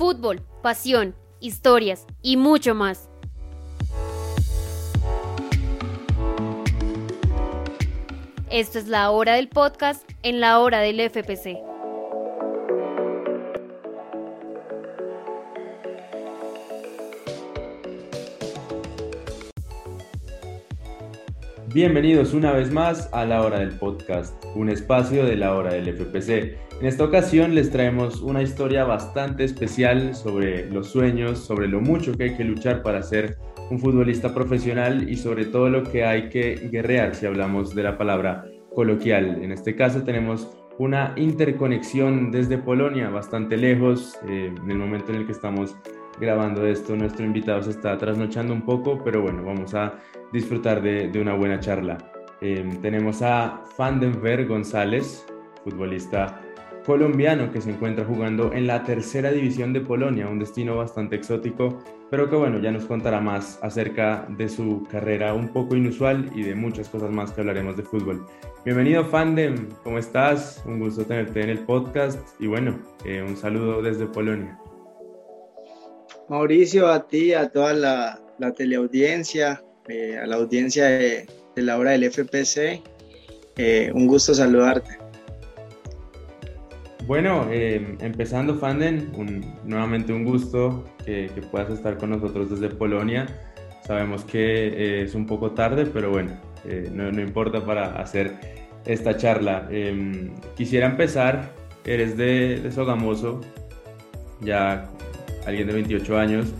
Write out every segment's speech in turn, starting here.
Fútbol, pasión, historias y mucho más. Esto es la hora del podcast en la hora del FPC. Bienvenidos una vez más a la hora del podcast, un espacio de la hora del FPC. En esta ocasión les traemos una historia bastante especial sobre los sueños, sobre lo mucho que hay que luchar para ser un futbolista profesional y sobre todo lo que hay que guerrear si hablamos de la palabra coloquial. En este caso tenemos una interconexión desde Polonia, bastante lejos, eh, en el momento en el que estamos grabando esto, nuestro invitado se está trasnochando un poco, pero bueno, vamos a disfrutar de, una buena charla. Em, tenemos a Vandenberg González, futbolista colombiano que se encuentra jugando en la tercera división de Polonia, un destino bastante exótico, pero que bueno, ya nos contará más acerca de su carrera un poco inusual y de muchas cosas más que hablaremos de fútbol. Bienvenido Fandem, ¿cómo estás? Un gusto tenerte en el podcast y bueno, eh, un saludo desde Polonia. Mauricio, a ti, a toda la, teleaudiencia, eh, a la audiencia de, la hora del FPC, eh, un gusto saludarte. Bueno, eh, empezando Fanden, nuevamente un gusto que, puedas estar con nosotros desde Polonia. Sabemos que es un poco tarde, pero bueno, no, importa para hacer esta charla. Em, quisiera empezar, eres de, de Sogamoso, ya alguien de 28 años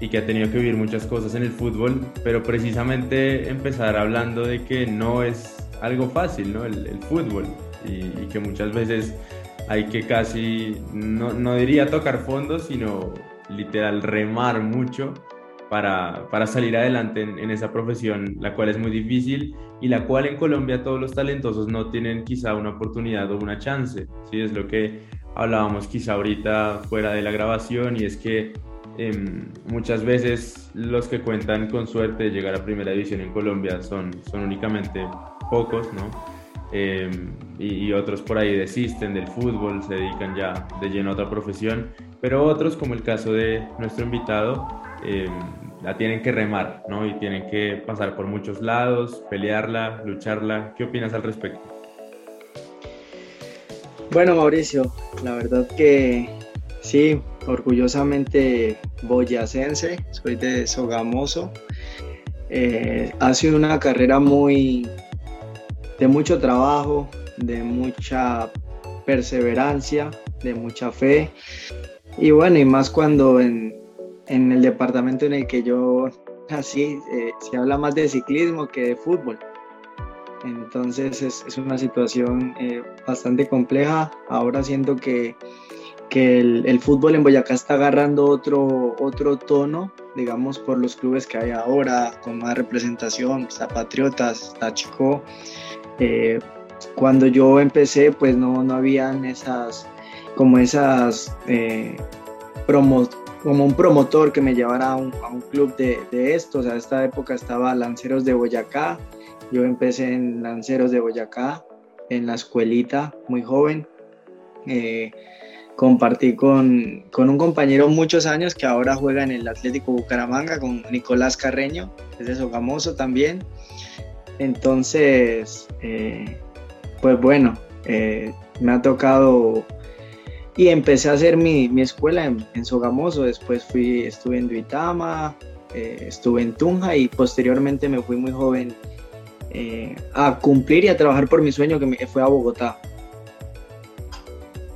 y que ha tenido que vivir muchas cosas en el fútbol, pero precisamente empezar hablando de que no es algo fácil, ¿no? El, fútbol y, que muchas veces hay que casi, no, no diría tocar fondo, sino literal remar mucho para, para salir adelante en, en, esa profesión, la cual es muy difícil y la cual en Colombia todos los talentosos no tienen quizá una oportunidad o una chance. ¿sí? Es lo que hablábamos quizá ahorita fuera de la grabación y es que em, muchas veces los que cuentan con suerte de llegar a primera división en Colombia son, son únicamente pocos, ¿no? Em, y, otros por ahí desisten del fútbol, se dedican ya de lleno a otra profesión, pero otros, como el caso de nuestro invitado, em, la tienen que remar, ¿no? Y tienen que pasar por muchos lados, pelearla, lucharla. ¿Qué opinas al respecto? Bueno, Mauricio, la verdad que sí, orgullosamente boyacense, soy de Sogamoso. Eh, ha sido una carrera muy de mucho trabajo, de mucha perseverancia, de mucha fe. Y bueno, y más cuando en, el departamento en el que yo nací eh, se habla más de ciclismo que de fútbol. Entonces es, una situación eh, bastante compleja. Ahora siento que, el, fútbol en Boyacá está agarrando otro, otro tono, digamos, por los clubes que hay ahora, con más representación, está Patriotas, está Chico. Eh, cuando yo empecé, pues no, no habían esas, como esas, eh, como un promotor que me llevara a un, club de, de esto. O sea, esta época estaba Lanceros de Boyacá, yo empecé en Lanceros de Boyacá, en la escuelita, muy joven. Eh, compartí con, un compañero muchos años que ahora juega en el Atlético Bucaramanga, con Nicolás Carreño, es de Sogamoso también. Entonces, eh, pues bueno, eh, me ha tocado y empecé a hacer mi, escuela en, Sogamoso, después fui, estuve en Duitama, estuve en Tunja y posteriormente me fui muy joven eh, a cumplir y a trabajar por mi sueño que fue a Bogotá.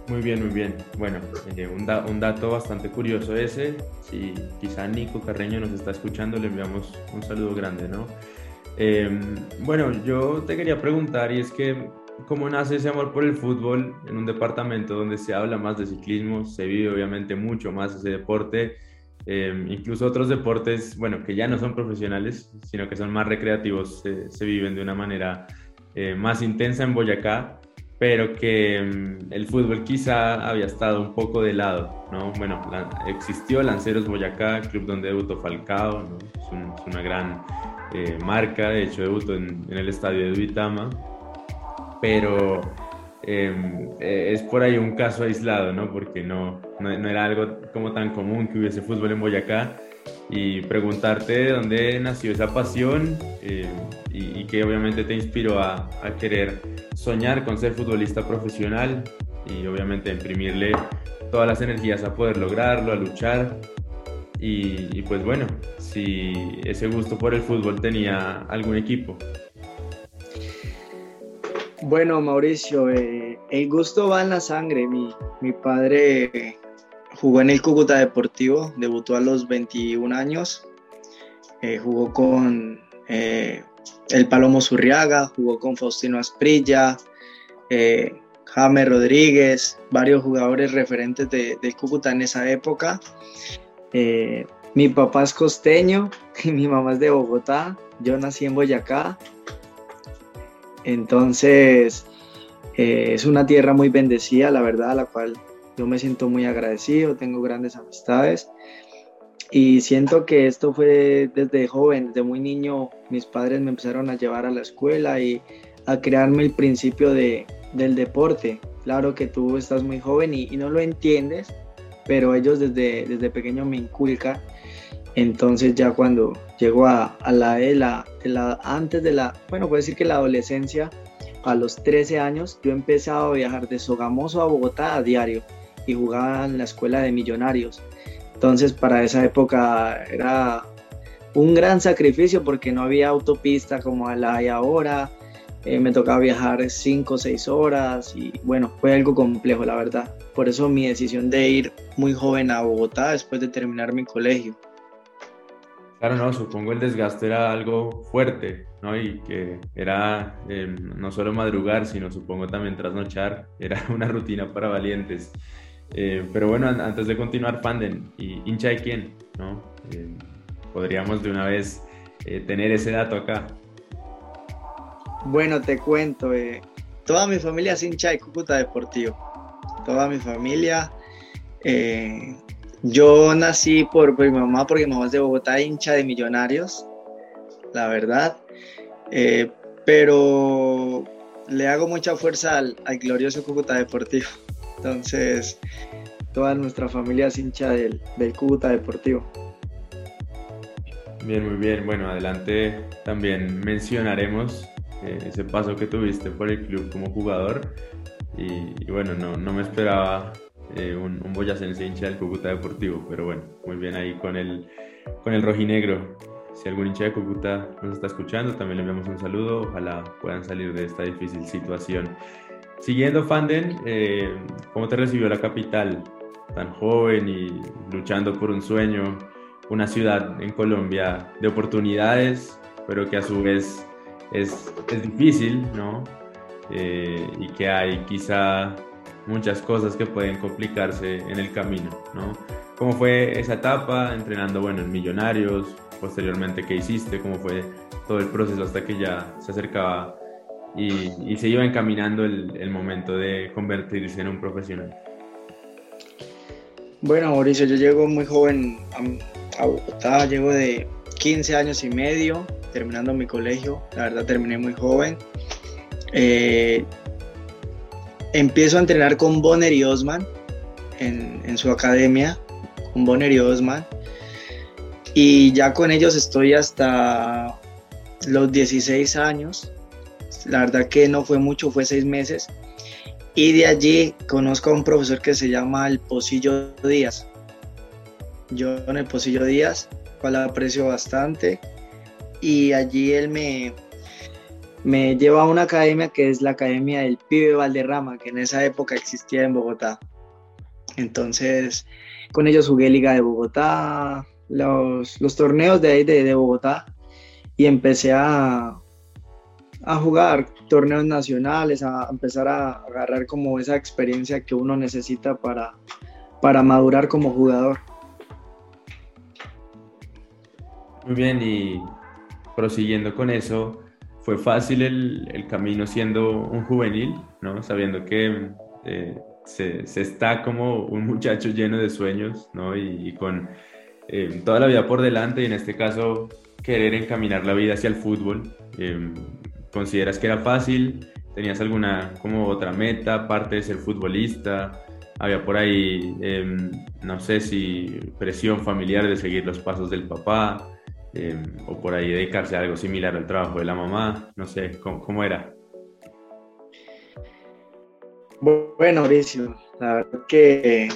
Muy bien, muy bien. Bueno, eh, un, un, dato bastante curioso ese. Si quizá Nico Carreño nos está escuchando, le enviamos un saludo grande, ¿no? Em, bueno, yo te quería preguntar y es que, ¿cómo nace ese amor por el fútbol en un departamento donde se habla más de ciclismo, se vive obviamente mucho más ese deporte? Em, incluso otros deportes, bueno, que ya no son profesionales, sino que son más recreativos, se viven de una manera eh, más intensa en Boyacá, pero que em, el fútbol quizá había estado un poco de lado, ¿no? Bueno, existió Lanceros Boyacá, club donde debutó Falcao, ¿no? es, una gran eh, marca, de hecho debutó en, en el estadio de Duitama, pero eh, es por ahí un caso aislado, ¿no? Porque no, no, era algo como tan común que hubiese fútbol en Boyacá. Y preguntarte de dónde nació esa pasión em, y, y, que obviamente te inspiró a querer soñar con ser futbolista profesional y obviamente imprimirle todas las energías a poder lograrlo, a luchar. Y, pues bueno, si ese gusto por el fútbol tenía algún equipo. Bueno, Mauricio, eh, el gusto va en la sangre. Mi, padre jugó en el Cúcuta Deportivo, debutó a los 21 años, eh, jugó con eh, el Palomo Zurriaga, jugó con Faustino Asprilla, James Rodríguez, varios jugadores referentes de, Cúcuta en esa época. Eh, mi papá es costeño y mi mamá es de Bogotá. Yo nací en Boyacá. Entonces, eh, es una tierra muy bendecida, la verdad, a la cual yo me siento muy agradecido, tengo grandes amistades. Y siento que esto fue desde joven, desde muy niño, mis padres me empezaron a llevar a la escuela y a crearme el principio de, del deporte. Claro que tú estás muy joven y, no lo entiendes, pero ellos desde, desde pequeño me inculcan. Entonces ya cuando llego a, la, la, la, antes de la, bueno, puedo decir que la adolescencia, a los 13 años, yo empecé a viajar de Sogamoso a Bogotá a diario y jugaba en la escuela de millonarios. Entonces para esa época era un gran sacrificio porque no había autopista como la hay ahora, eh, me tocaba viajar 5 o 6 horas y bueno, fue algo complejo la verdad. Por eso mi decisión de ir muy joven a Bogotá después de terminar mi colegio. Claro, no, supongo el desgaste era algo fuerte, ¿no? Y que era em, no solo madrugar, sino supongo también trasnochar, era una rutina para valientes. Eh, pero bueno, antes de continuar, Fanden, ¿y hincha de quién? ¿no? Eh, podríamos de una vez tener ese dato acá. Bueno, te cuento, eh, toda mi familia es hincha de Cúcuta Deportivo. Toda mi familia. Yo nací por, mi mamá, porque mi mamá es de Bogotá, hincha de millonarios, la verdad. Eh, pero le hago mucha fuerza al, glorioso Cúcuta Deportivo. Entonces, toda nuestra familia es hincha del, Cúcuta Deportivo. Bien, muy bien. Bueno, adelante también mencionaremos eh, ese paso que tuviste por el club como jugador. Y, bueno, no, no, me esperaba eh, un, un boyacense hincha del Cúcuta Deportivo, pero bueno, muy bien ahí con el, con el rojinegro. Si algún hincha de Cúcuta nos está escuchando, también le enviamos un saludo. Ojalá puedan salir de esta difícil situación. Siguiendo Fanden, eh, ¿cómo te recibió la capital? Tan joven y luchando por un sueño, una ciudad en Colombia de oportunidades, pero que a su vez es, es difícil, ¿no? Eh, y que hay quizá muchas cosas que pueden complicarse en el camino, ¿no? ¿Cómo fue esa etapa entrenando, bueno, en Millonarios? Posteriormente, ¿qué hiciste? ¿Cómo fue todo el proceso hasta que ya se acercaba y, se iba encaminando el, momento de convertirse en un profesional? Bueno, Mauricio, yo llego muy joven a, a Bogotá, llego de 15 años y medio, terminando mi colegio. La verdad terminé muy joven. Eh, empiezo a entrenar con Bonner y Osman en, su academia, con Bonner y Osman. Y ya con ellos estoy hasta los 16 años. La verdad que no fue mucho, fue seis meses. Y de allí conozco a un profesor que se llama El Pocillo Díaz. Yo en el Pocillo Díaz, cual aprecio bastante y allí él me, me lleva a una academia que es la Academia del Pibe Valderrama, que en esa época existía en Bogotá. Entonces, con ellos jugué Liga de Bogotá, los, torneos de ahí de, Bogotá, y empecé a, a jugar torneos nacionales, a empezar a agarrar como esa experiencia que uno necesita para, para madurar como jugador. Muy bien, y prosiguiendo con eso, fue fácil el, camino siendo un juvenil, ¿no? Sabiendo que eh, se, está como un muchacho lleno de sueños, ¿no? Y, con eh, toda la vida por delante y en este caso querer encaminar la vida hacia el fútbol. Eh, ¿Consideras que era fácil ¿Tenías alguna como otra meta, aparte de ser futbolista? Había por ahí, em, no sé si presión familiar de seguir los pasos del papá, em, o por ahí dedicarse a algo similar al trabajo de la mamá, no sé, ¿cómo, era? Bueno, Mauricio, la verdad que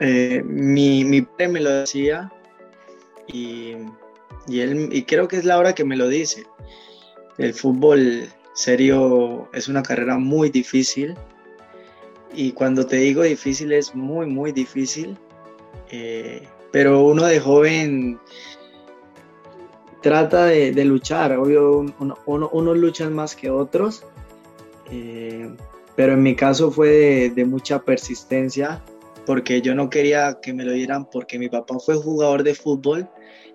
eh, mi, mi padre me lo decía y, y, él, y creo que es la hora que me lo dice. El fútbol serio es una carrera muy difícil y cuando te digo difícil es muy, muy difícil. Eh, pero uno de joven trata de, luchar, obvio, uno, unos luchan más que otros, eh, pero en mi caso fue de, de, mucha persistencia, porque yo no quería que me lo dieran porque mi papá fue jugador de fútbol,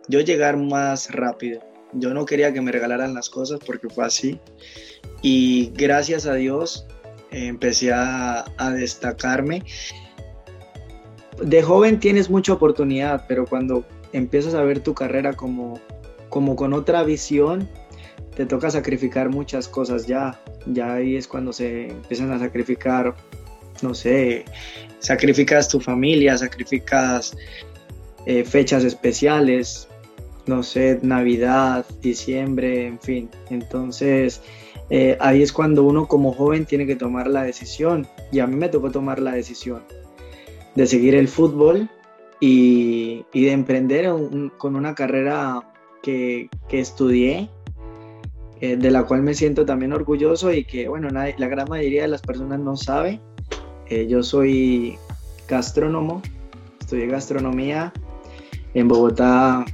yo llegar más rápido. Yo no quería que me regalaran las cosas porque fue así. Y gracias a Dios empecé a, destacarme. De joven tienes mucha oportunidad, pero cuando empiezas a ver tu carrera como, como con otra visión, te toca sacrificar muchas cosas ya. Ya ahí es cuando se empiezan a sacrificar, no sé, sacrificas tu familia, sacrificas eh, fechas especiales, no sé, Navidad, diciembre, en fin. Entonces, eh, ahí es cuando uno como joven tiene que tomar la decisión. Y a mí me tocó tomar la decisión de seguir el fútbol y, de emprender con una carrera que, estudié, eh, de la cual me siento también orgulloso y que, bueno, la gran mayoría de las personas no sabe. Eh, yo soy gastrónomo, estudié gastronomía en Bogotá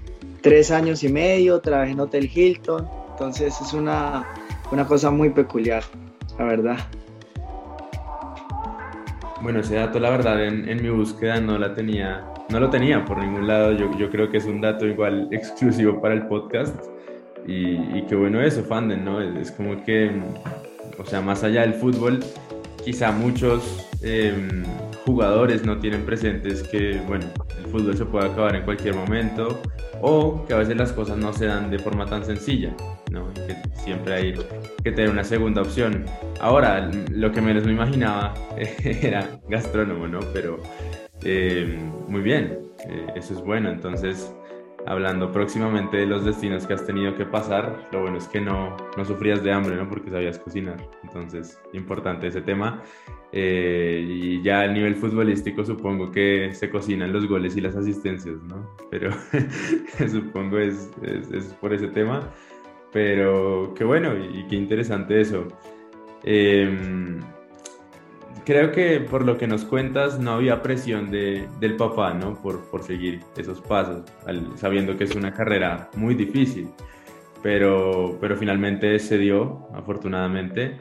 tres años y medio, trabajé en Hotel Hilton, entonces es una, una cosa muy peculiar, la verdad. Bueno, ese dato la verdad en, en, mi búsqueda no la tenía, no lo tenía por ningún lado, yo, yo creo que es un dato igual exclusivo para el podcast y, y qué bueno eso, Fanden, ¿no? Es, como que, o sea, más allá del fútbol, quizá muchos em, jugadores no tienen presentes que, bueno, el fútbol se puede acabar en cualquier momento o que a veces las cosas no se dan de forma tan sencilla, ¿no? que siempre hay que tener una segunda opción. Ahora, lo que menos me imaginaba era gastrónomo, ¿no? Pero eh, muy bien, eh, eso es bueno. Entonces, hablando próximamente de los destinos que has tenido que pasar, lo bueno es que no, no sufrías de hambre, ¿no? Porque sabías cocinar. Entonces, importante ese tema. Eh, y ya a nivel futbolístico supongo que se cocinan los goles y las asistencias, ¿no? Pero supongo es, es, es, por ese tema. Pero qué bueno y qué interesante eso. Eh, creo que por lo que nos cuentas no había presión de, del papá, ¿no? Por, por seguir esos pasos, sabiendo que es una carrera muy difícil, pero, pero finalmente se dio, afortunadamente.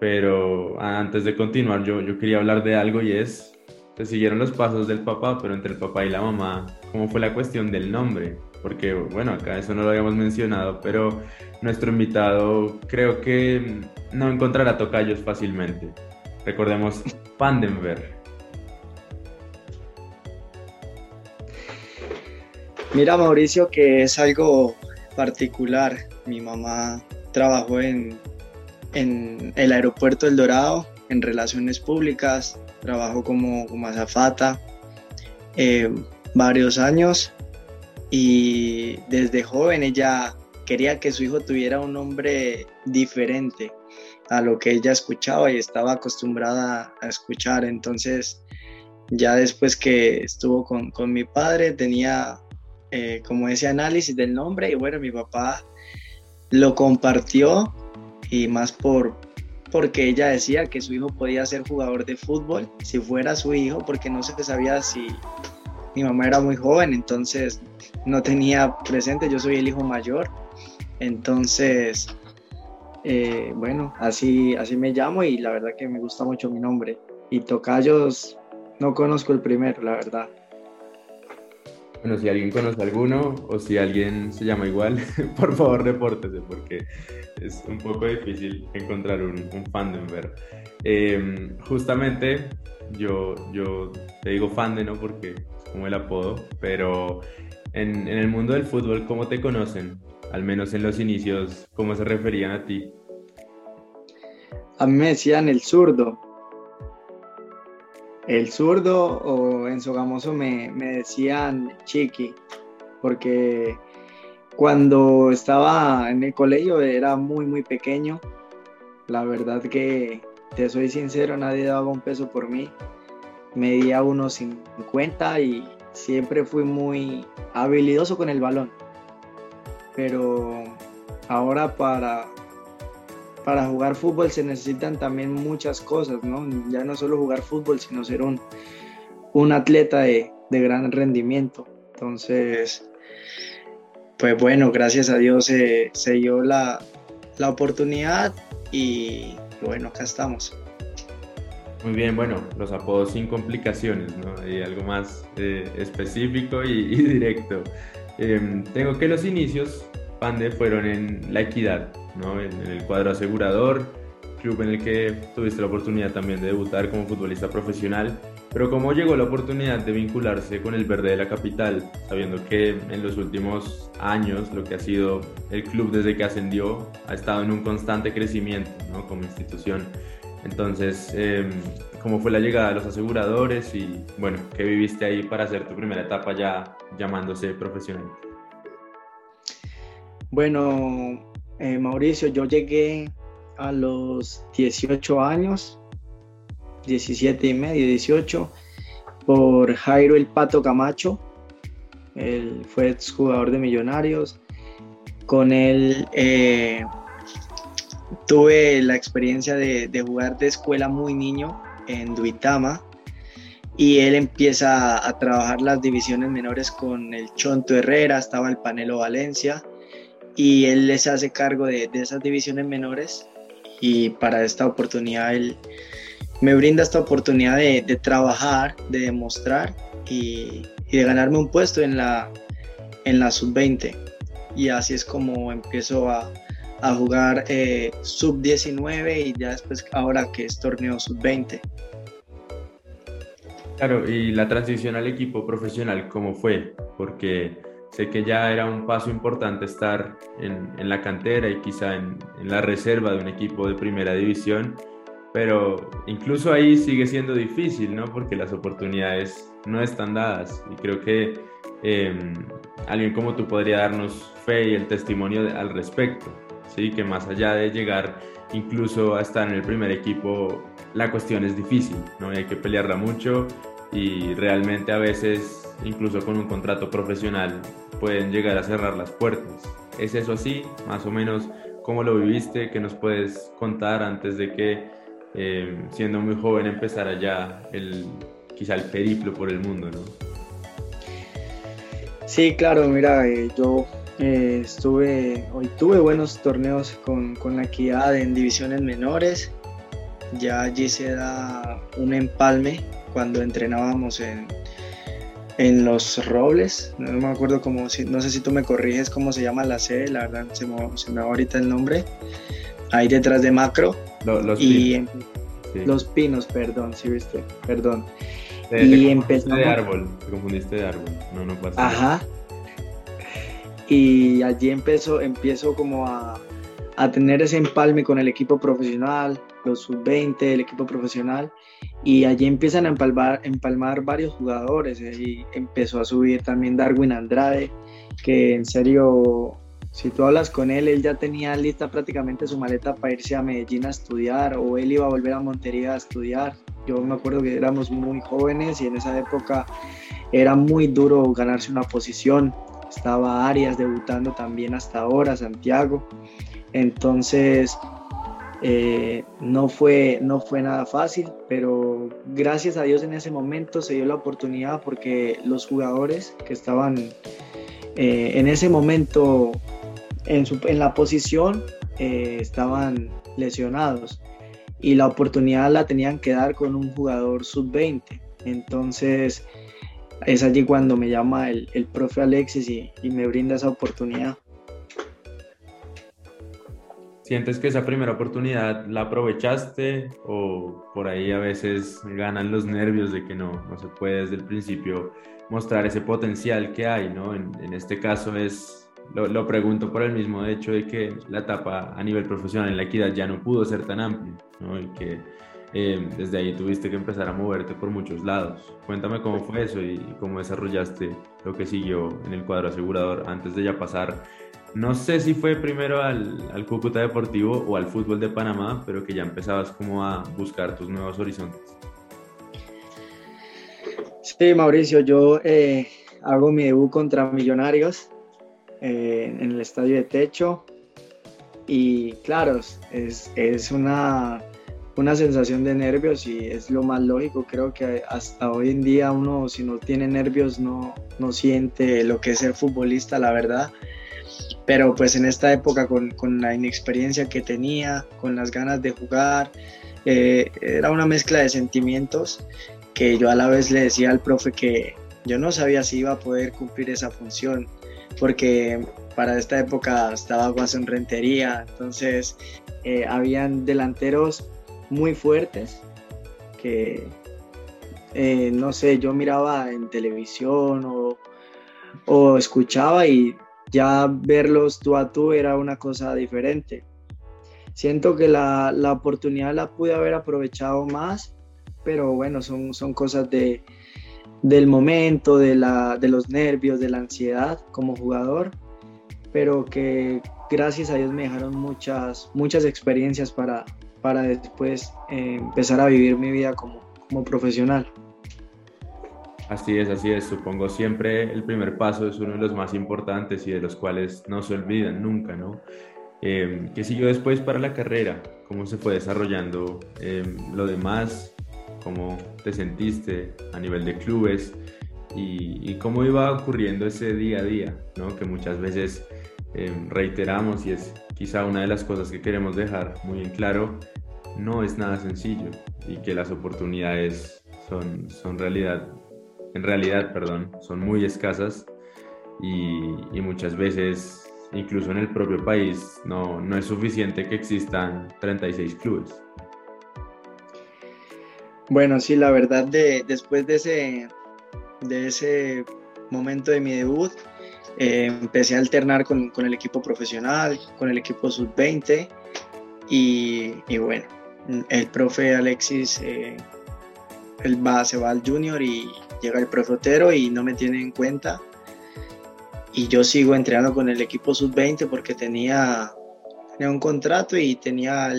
Pero antes de continuar, yo, yo quería hablar de algo y es, se siguieron los pasos del papá, pero entre el papá y la mamá, ¿cómo fue la cuestión del nombre? Porque, bueno, acá eso no lo habíamos mencionado, pero nuestro invitado creo que no encontrará tocayos fácilmente. Recordemos Pandenberg. Mira, Mauricio, que es algo particular. Mi mamá trabajó en, en el aeropuerto El Dorado, en relaciones públicas, trabajó como, como azafata eh, varios años y desde joven ella quería que su hijo tuviera un nombre diferente a lo que ella escuchaba y estaba acostumbrada a escuchar. Entonces, ya después que estuvo con, mi padre, tenía eh, como ese análisis del nombre y bueno, mi papá lo compartió y más por porque ella decía que su hijo podía ser jugador de fútbol si fuera su hijo, porque no se sabía si mi mamá era muy joven, entonces no tenía presente, yo soy el hijo mayor, entonces eh, bueno, así, así me llamo y la verdad que me gusta mucho mi nombre. Y Tocayos, no conozco el primero, la verdad. Bueno, si alguien conoce alguno o si alguien se llama igual, por favor repórtese porque es un poco difícil encontrar un, un fandom ver. Eh, justamente yo, yo te digo fandom, ¿no? Porque es como el apodo, pero en, en el mundo del fútbol, ¿cómo te conocen? Al menos en los inicios, cómo se referían a ti? a mí me decían el zurdo. El zurdo o en Sogamoso me, me decían Chiqui, porque cuando estaba en el colegio era muy, muy pequeño. La verdad que, te soy sincero, nadie daba un peso por mí. Medía unos 50 y siempre fui muy habilidoso con el balón. Pero ahora para, para jugar fútbol se necesitan también muchas cosas, ¿no? Ya no solo jugar fútbol, sino ser un, un atleta de, de gran rendimiento. Entonces, pues bueno, gracias a Dios se, dio la, oportunidad y bueno, acá estamos. Muy bien, bueno, los apodos sin complicaciones, ¿no? Hay algo más eh, específico y, directo. Em, tengo que los inicios, Pande, fueron en La Equidad, ¿no? En, en, el cuadro asegurador, club en el que tuviste la oportunidad también de debutar como futbolista profesional. Pero ¿cómo llegó la oportunidad de vincularse con el verde de la capital, sabiendo que en los últimos años lo que ha sido el club desde que ascendió ha estado en un constante crecimiento ¿no? como institución? Entonces, em, ¿cómo fue la llegada de los aseguradores y bueno, qué viviste ahí para hacer tu primera etapa ya llamándose profesional? Bueno, eh, Mauricio, yo llegué a los 18 años 17 y medio, 18, por Jairo El Pato Camacho. Él fue exjugador de Millonarios. Con él eh, tuve la experiencia de, jugar de escuela muy niño en Duitama y él empieza a trabajar las divisiones menores con el Chonto Herrera, estaba el Panelo Valencia y él les hace cargo de, de esas divisiones menores y para esta oportunidad él me brinda esta oportunidad de, trabajar, de demostrar y, de ganarme un puesto en la, en la sub-20. Y así es como empiezo a, jugar eh, sub-19 y ya después ahora que es torneo sub-20. Claro, y la transición al equipo profesional, ¿cómo fue? Porque sé que ya era un paso importante estar en, la cantera y quizá en, en, la reserva de un equipo de primera división pero incluso ahí sigue siendo difícil, ¿no? Porque las oportunidades no están dadas y creo que em, alguien como tú podría darnos fe y el testimonio al respecto, ¿sí? Que más allá de llegar incluso a estar en el primer equipo, la cuestión es difícil, ¿no? hay que pelearla mucho y realmente a veces, incluso con un contrato profesional, pueden llegar a cerrar las puertas. ¿Es eso así? Más o menos, ¿cómo lo viviste? ¿Qué nos puedes contar antes de que eh, siendo muy joven empezar allá el, quizá el periplo por el mundo, ¿no? Sí, claro, mira, eh, yo eh, estuve, hoy tuve buenos torneos con, con, la equidad en divisiones menores, ya allí se da un empalme cuando entrenábamos en, en Los Robles, no me acuerdo cómo, no sé si tú me corriges cómo se llama la sede, la verdad se me, se me va ahorita el nombre, ahí detrás de Macro, los, y pinos. Los pinos, perdón, sí viste, perdón. y empezamos... de árbol, te confundiste de árbol, no, no pasa Ajá. Y allí empezó, empiezo como a, a tener ese empalme con el equipo profesional, los sub-20, el equipo profesional, y allí empiezan a empalmar, empalmar varios jugadores, eh, y empezó a subir también Darwin Andrade, que en serio si tú hablas con él, él ya tenía lista prácticamente su maleta para irse a Medellín a estudiar o él iba a volver a Montería a estudiar. Yo me acuerdo que éramos muy jóvenes y en esa época era muy duro ganarse una posición. Estaba Arias debutando también hasta ahora, Santiago. Entonces, eh, no, fue, no fue nada fácil, pero gracias a Dios en ese momento se dio la oportunidad porque los jugadores que estaban eh, en ese momento en, la posición eh, estaban lesionados y la oportunidad la tenían que dar con un jugador sub-20. Entonces es allí cuando me llama el, el profe Alexis y, y, me brinda esa oportunidad. ¿Sientes que esa primera oportunidad la aprovechaste o por ahí a veces ganan los nervios de que no, no se puede desde el principio mostrar ese potencial que hay, ¿no? En, en este caso es lo, pregunto por el mismo hecho de que la etapa a nivel profesional en la equidad ya no pudo ser tan amplia, ¿no? Y que eh, desde ahí tuviste que empezar a moverte por muchos lados. Cuéntame cómo fue eso y cómo desarrollaste lo que siguió en el cuadro asegurador antes de ya pasar. No sé si fue primero al, Cúcuta Deportivo o al fútbol de Panamá, pero que ya empezabas como a buscar tus nuevos horizontes. Sí, Mauricio, yo eh, hago mi debut contra Millonarios eh, en el estadio de techo y claro, es una una sensación de nervios y es lo más lógico. Creo que hasta hoy en día uno si no tiene nervios no, no siente lo que es ser futbolista, la verdad. Pero pues en esta época con, con la inexperiencia que tenía, con las ganas de jugar, eh, era una mezcla de sentimientos que yo a la vez le decía al profe que yo no sabía si iba a poder cumplir esa función, porque para esta época estaba Guasón Rentería, entonces eh, habían delanteros muy fuertes que, eh, no sé, yo miraba en televisión o, o escuchaba y ya verlos tú a tú era una cosa diferente. Siento que la, la, oportunidad la pude haber aprovechado más, pero bueno, son, son cosas de, del momento, de, la, de los nervios, de la ansiedad como jugador, pero que gracias a Dios me dejaron muchas, muchas experiencias para, para después eh, empezar a vivir mi vida como, como profesional. Así es, así es. Supongo siempre el primer paso es uno de los más importantes y de los cuales no se olvidan nunca, ¿no? Eh, ¿Qué siguió después para la carrera? ¿Cómo se fue desarrollando eh, lo demás? ¿Cómo te sentiste a nivel de clubes? Y, y, cómo iba ocurriendo ese día a día, ¿no? Que muchas veces reiteramos y es quizá una de las cosas que queremos dejar muy en claro, no es nada sencillo y que las oportunidades son, son realidad, en realidad, perdón, son muy escasas y, y muchas veces, incluso en el propio país, no, no es suficiente que existan 36 clubes. Bueno, sí, la verdad, de, después de ese, de ese momento de mi debut, eh, empecé a alternar con, con, el equipo profesional, con el equipo sub-20 y, y, bueno, el profe Alexis eh, va, se va al junior y llega el profe Otero y no me tiene en cuenta y yo sigo entrenando con el equipo sub-20 porque tenía, tenía, un contrato y tenía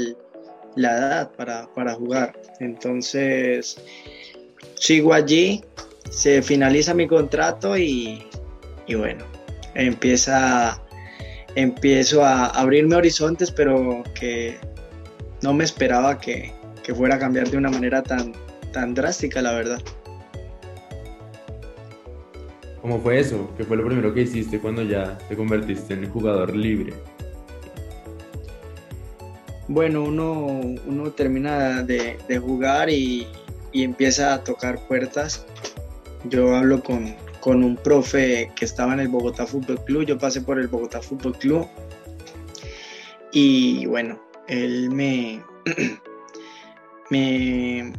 la edad para, para jugar. Entonces sigo allí, se finaliza mi contrato y, y bueno, empieza, empiezo a abrirme horizontes, pero que no me esperaba que, fuera a cambiar de una manera tan, tan drástica, la verdad. ¿Cómo fue eso? ¿Qué fue lo primero que hiciste cuando ya te convertiste en jugador libre? Bueno, uno, uno termina de, jugar y, y, empieza a tocar puertas. Yo hablo con, con un profe que estaba en el Bogotá Fútbol Club. Yo pasé por el Bogotá Fútbol Club. Y bueno, él me, me,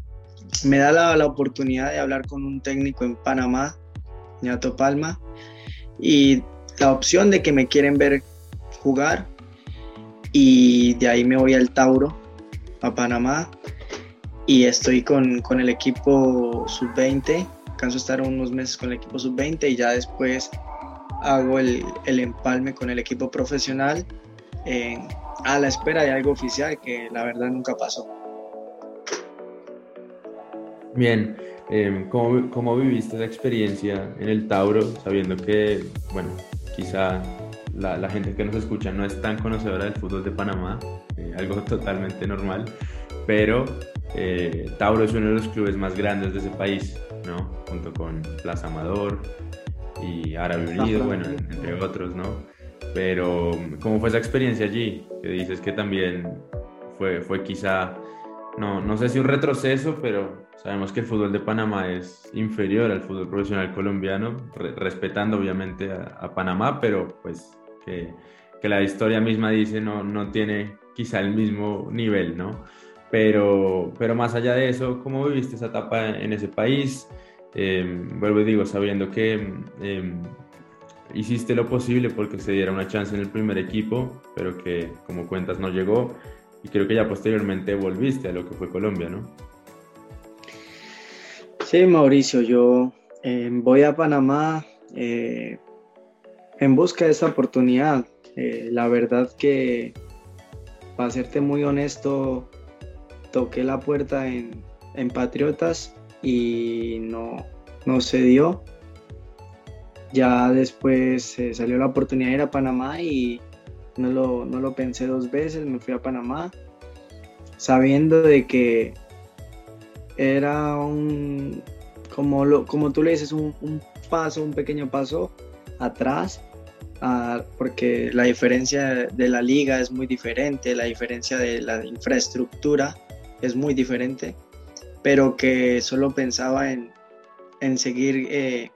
me da la, la, oportunidad de hablar con un técnico en Panamá, Ñato Palma, y la opción de que me quieren ver jugar. Y de ahí me voy al Tauro, a Panamá, y estoy con, con el equipo sub-20 alcanzo a estar unos meses con el equipo sub-20 y ya después hago el, el, empalme con el equipo profesional eh, a la espera de algo oficial que la verdad nunca pasó. Bien, eh, ¿cómo, ¿cómo, viviste la experiencia en el Tauro, sabiendo que, bueno, quizá la, la gente que nos escucha no es tan conocedora del fútbol de Panamá, eh, algo totalmente normal, pero eh, Tauro es uno de los clubes más grandes de ese país, ¿no? Junto con Plaza Amador y Árabe Unido, bueno, entre otros, ¿no? Pero, ¿cómo fue esa experiencia allí? Que dices que también fue, fue quizá, no, no sé si un retroceso, pero sabemos que el fútbol de Panamá es inferior al fútbol profesional colombiano, respetando obviamente a, a, Panamá, pero pues que, que, la historia misma dice no, no tiene quizá el mismo nivel, ¿no? Pero, pero más allá de eso, ¿cómo viviste esa etapa en, ese país? Eh, vuelvo y digo, sabiendo que eh, hiciste lo posible porque se diera una chance en el primer equipo, pero que como cuentas no llegó y creo que ya posteriormente volviste a lo que fue Colombia, ¿no? Sí, Mauricio, yo eh, voy a Panamá eh, en busca de esta oportunidad. Eh, la verdad que, para serte muy honesto, toqué la puerta en, en Patriotas y no, no se dio. Ya después salió la oportunidad de ir a Panamá y no lo, no lo pensé dos veces, me fui a Panamá sabiendo de que era un, como, lo, como tú le dices, un, paso, un pequeño paso atrás, porque la diferencia de la liga es muy diferente, la diferencia de la infraestructura es muy diferente, pero que solo pensaba en, en seguir eh,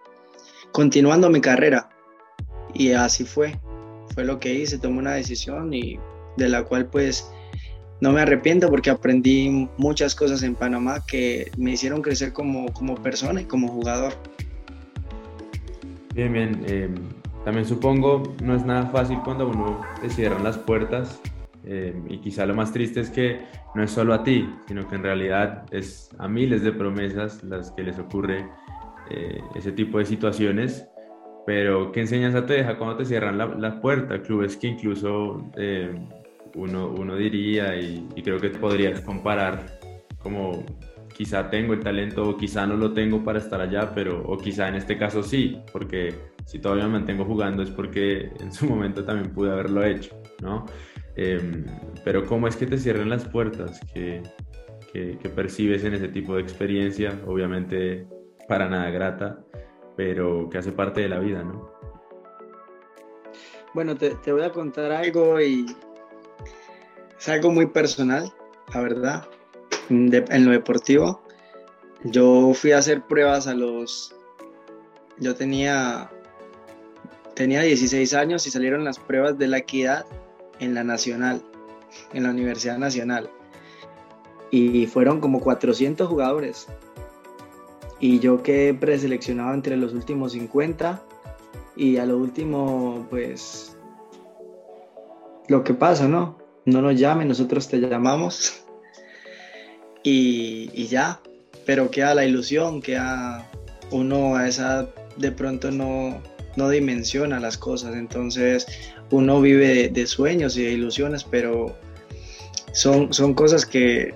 continuando mi carrera. Y así fue, fue lo que hice, tomé una decisión y de la cual pues no me arrepiento porque aprendí muchas cosas en Panamá que me hicieron crecer como, como persona y como jugador. Bien, bien. Em, también supongo no es nada fácil cuando uno te cierran las puertas em, y quizá lo más triste es que no es solo a ti, sino que en realidad es a miles de promesas las que les ocurre eh, ese tipo de situaciones. Pero ¿qué enseñanza te deja cuando te cierran la, la puerta? Clubes que incluso em, uno, uno diría y, creo que podrías comparar como quizá tengo el talento o quizá no lo tengo para estar allá, pero o quizá en este caso sí, porque si todavía me mantengo jugando es porque en su momento también pude haberlo hecho, ¿no? Em, pero ¿cómo es que te cierran las puertas que, que, percibes en ese tipo de experiencia? Obviamente para nada grata, pero que hace parte de la vida, ¿no? Bueno, te, voy a contar algo y, es algo muy personal, la verdad, en lo deportivo. Yo fui a hacer pruebas a los... Yo tenía, tenía 16 años y salieron las pruebas de la equidad en la Nacional, en la Universidad Nacional. Y fueron como 400 jugadores. Y yo quedé preseleccionado entre los últimos 50 y a lo último, pues, lo que pasa, ¿no? no nos llame, nosotros te llamamos y, ya, pero queda la ilusión, queda uno a esa de pronto no, no dimensiona las cosas, entonces uno vive de, sueños y de ilusiones, pero son, son cosas que,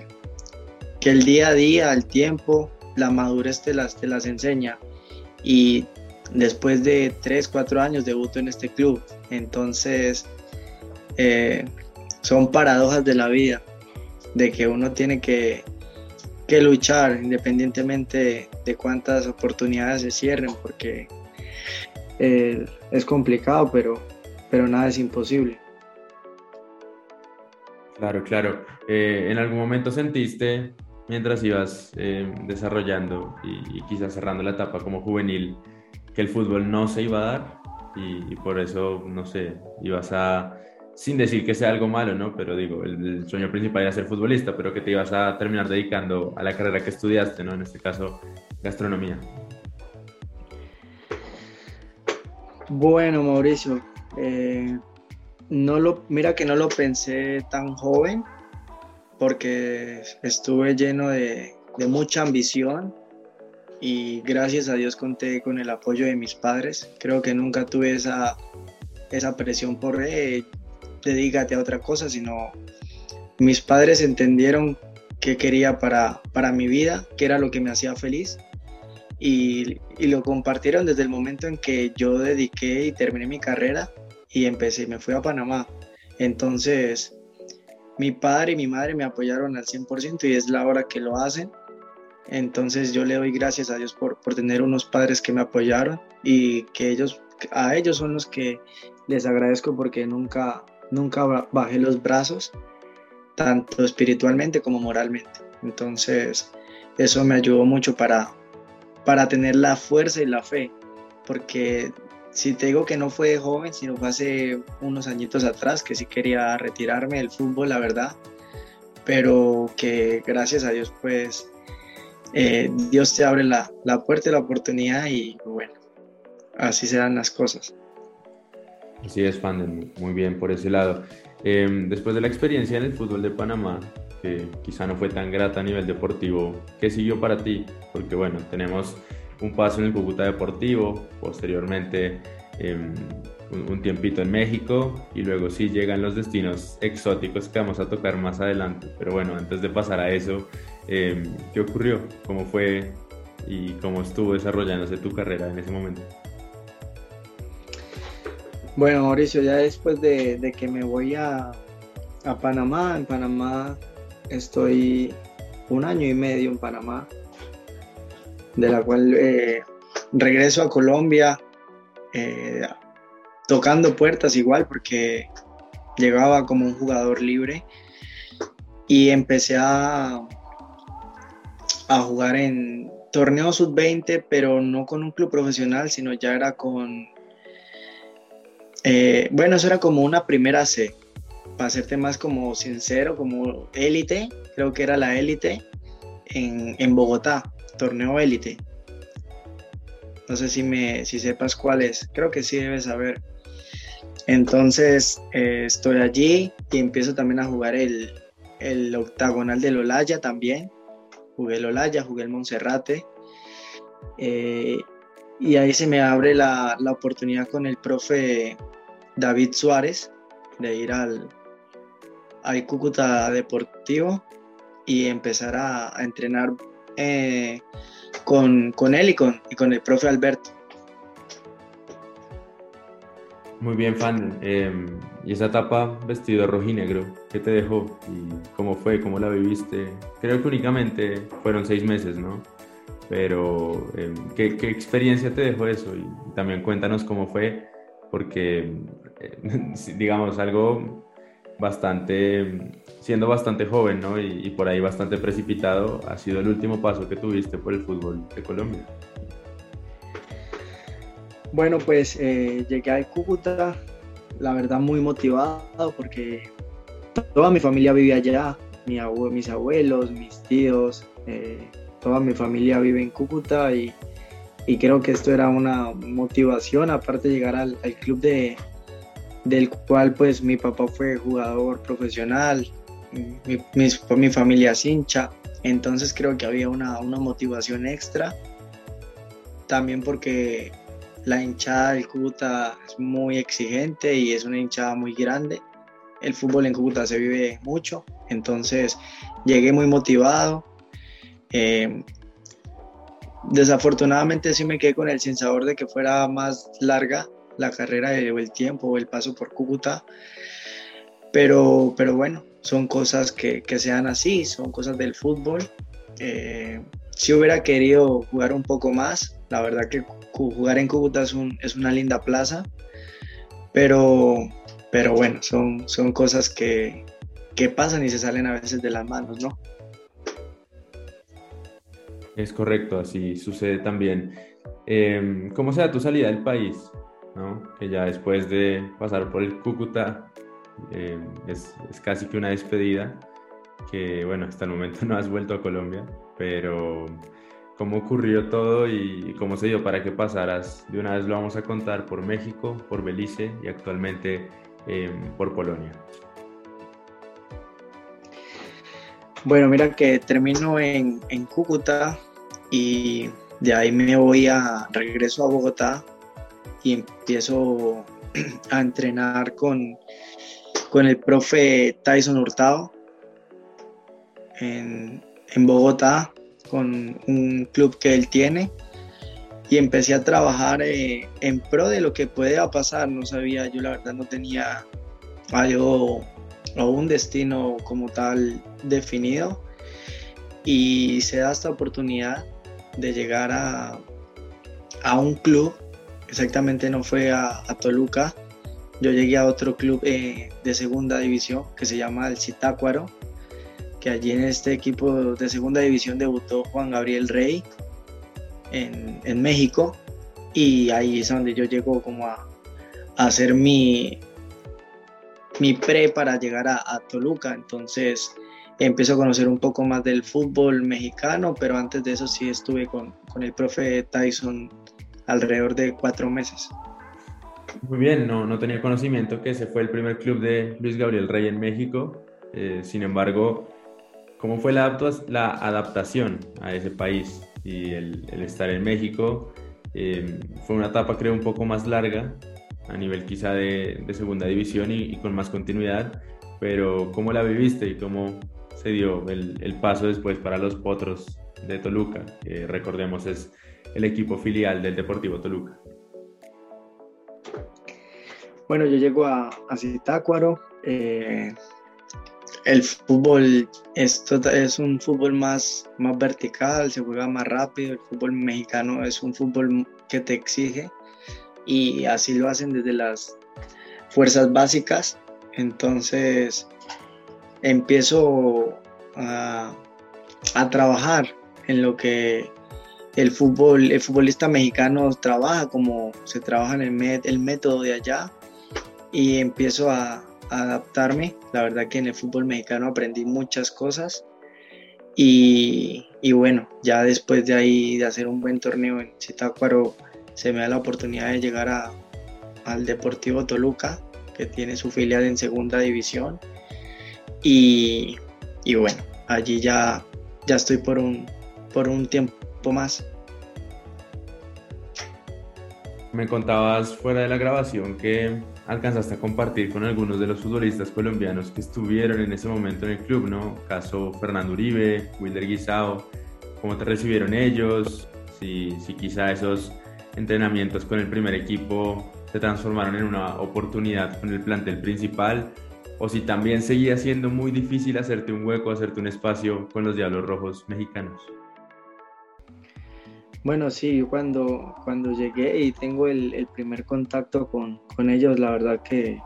que el día a día, el tiempo, la madurez te las, te las enseña. Y después de 3, 4 años debuto en este club. Entonces, eh, son paradojas de la vida, de que uno tiene que, luchar independientemente de, cuántas oportunidades se cierren, porque eh, es complicado, pero, pero nada es imposible. Claro, claro. Eh, ¿En algún momento sentiste, mientras ibas eh, desarrollando y, quizás cerrando la etapa como juvenil, que el fútbol no se iba a dar y por eso, no sé, ibas a sin decir que sea algo malo, ¿no? Pero digo, el, sueño principal era ser futbolista, pero que te ibas a terminar dedicando a la carrera que estudiaste, ¿no? En este caso, gastronomía. Bueno, Mauricio, eh, no lo, mira que no lo pensé tan joven, porque estuve lleno de, de mucha ambición y gracias a Dios conté con el apoyo de mis padres. Creo que nunca tuve esa, esa presión por eh, dedícate a otra cosa, sino mis padres entendieron qué quería para, para mi vida, qué era lo que me hacía feliz y, y, lo compartieron desde el momento en que yo dediqué y terminé mi carrera y empecé, me fui a Panamá. Entonces, mi padre y mi madre me apoyaron al 100% y es la hora que lo hacen. Entonces yo le doy gracias a Dios por, por tener unos padres que me apoyaron y que ellos, a ellos son los que les agradezco porque nunca, nunca bajé los brazos, tanto espiritualmente como moralmente. Entonces, eso me ayudó mucho para, para tener la fuerza y la fe, porque si te digo que no fue de joven, sino fue hace unos añitos atrás, que sí quería retirarme del fútbol, la verdad, pero que gracias a Dios, pues, eh, Dios te abre la, la puerta y la oportunidad y bueno, así serán las cosas. Así es, Fanden, muy bien por ese lado. Em, después de la experiencia en el fútbol de Panamá, que quizá no fue tan grata a nivel deportivo, ¿qué siguió para ti? Porque bueno, tenemos un paso en el Cúcuta Deportivo, posteriormente em, un, tiempito en México y luego sí llegan los destinos exóticos que vamos a tocar más adelante. Pero bueno, antes de pasar a eso, em, ¿qué ocurrió? ¿Cómo fue y cómo estuvo desarrollándose tu carrera en ese momento? Bueno, Mauricio, ya después de, que me voy a, a Panamá, en Panamá estoy un año y medio en Panamá, de la cual eh, regreso a Colombia eh, tocando puertas igual porque llegaba como un jugador libre. Y empecé a, a jugar en torneos sub-20, pero no con un club profesional, sino ya era con... Eh, bueno, eso era como una primera C, para hacerte más como sincero, como élite, creo que era la élite en, en Bogotá, torneo élite. No sé si, me, si sepas cuál es, creo que sí debes saber. Entonces eh, estoy allí y empiezo también a jugar el, el octagonal del Olaya también. Jugué el Olaya, jugué el Monserrate. Eh, y ahí se me abre la, la, oportunidad con el profe David Suárez de ir al, al Cúcuta Deportivo y empezar a, entrenar eh, con, con, él y con, y con el profe Alberto. Muy bien, fan. Em, y esa etapa vestido rojo y negro, ¿qué te dejó? ¿Y cómo fue? ¿Cómo la viviste? Creo que únicamente fueron seis meses, ¿no? Pero, em, ¿qué, ¿qué, experiencia te dejó eso? Y también cuéntanos cómo fue, porque, eh, digamos, algo bastante, siendo bastante joven, ¿no? Y, por ahí bastante precipitado, ha sido el último paso que tuviste por el fútbol de Colombia. Bueno, pues eh, llegué a Cúcuta, la verdad muy motivado porque toda mi familia vivía allá, mis abuelos, mis tíos, eh, toda mi familia vive en Cúcuta y, creo que esto era una motivación, aparte de llegar al, club de, del cual pues mi papá fue jugador profesional, mi, mi, familia es hincha, entonces creo que había una, una motivación extra, también porque la hinchada del Cúcuta es muy exigente y es una hinchada muy grande. El fútbol en Cúcuta se vive mucho, entonces llegué muy motivado. Eh, desafortunadamente sí me quedé con el sabor de que fuera más larga la carrera o el tiempo o el paso por Cúcuta. Pero, pero bueno, son cosas que, que sean así, son cosas del fútbol. Eh, si hubiera querido jugar un poco más, la verdad que jugar en Cúcuta es, es una linda plaza, pero, pero bueno, son, son cosas que, que pasan y se salen a veces de las manos, ¿no? Es correcto, así sucede también. Eh, ¿Cómo será tu salida del país? ¿No? Que ya después de pasar por el Cúcuta em, es, es, casi que una despedida, que bueno, hasta el momento no has vuelto a Colombia, pero cómo ocurrió todo y cómo se dio para que pasaras. De una vez lo vamos a contar por México, por Belice y actualmente em, por Polonia. Bueno, mira que termino en, en, Cúcuta y de ahí me voy a regreso a Bogotá y empiezo a entrenar con, con el profe Tyson Hurtado en, en Bogotá con un club que él tiene y empecé a trabajar eh, en pro de lo que pueda pasar. No sabía, yo la verdad no tenía algo o un destino como tal definido y se da esta oportunidad de llegar a, a un club, exactamente no fue a, Toluca, yo llegué a otro club eh, de segunda división que se llama el Citácuaro que allí en este equipo de segunda división debutó Juan Gabriel Rey en, México y ahí es donde yo llego como a, hacer mi, mi pre para llegar a, Toluca. Entonces empiezo a conocer un poco más del fútbol mexicano, pero antes de eso sí estuve con, con el profe Tyson alrededor de cuatro meses. Muy bien, no, no tenía conocimiento que ese fue el primer club de Luis Gabriel Rey en México. Eh, sin embargo, ¿cómo fue la, adaptación a ese país y el, estar en México? Eh, fue una etapa creo un poco más larga a nivel quizá de, segunda división y, con más continuidad, pero ¿cómo la viviste y cómo se dio el, el paso después para los Potros de Toluca, que recordemos es el equipo filial del Deportivo Toluca? Bueno, yo llego a, a Zitácuaro. Eh, el fútbol es, es un fútbol más, más vertical, se juega más rápido. El fútbol mexicano es un fútbol que te exige y así lo hacen desde las fuerzas básicas. Entonces empiezo a, a trabajar en lo que el fútbol, el futbolista mexicano trabaja como se trabaja en el, el método de allá y empiezo a, adaptarme. La verdad que en el fútbol mexicano aprendí muchas cosas y, bueno, ya después de ahí de hacer un buen torneo en Zitácuaro se me da la oportunidad de llegar a, al Deportivo Toluca, que tiene su filial en segunda división. Y, y bueno, allí ya, ya estoy por un, por un tiempo más. Me contabas fuera de la grabación que alcanzaste a compartir con algunos de los futbolistas colombianos que estuvieron en ese momento en el club, ¿no? Caso Fernando Uribe, Wilder Guisao, ¿cómo te recibieron ellos? Si, si quizá esos entrenamientos con el primer equipo se transformaron en una oportunidad con el plantel principal o si también seguía siendo muy difícil hacerte un hueco, hacerte un espacio con los Diablos Rojos mexicanos. Bueno, sí, cuando, cuando llegué y tengo el, primer contacto con, ellos, la verdad que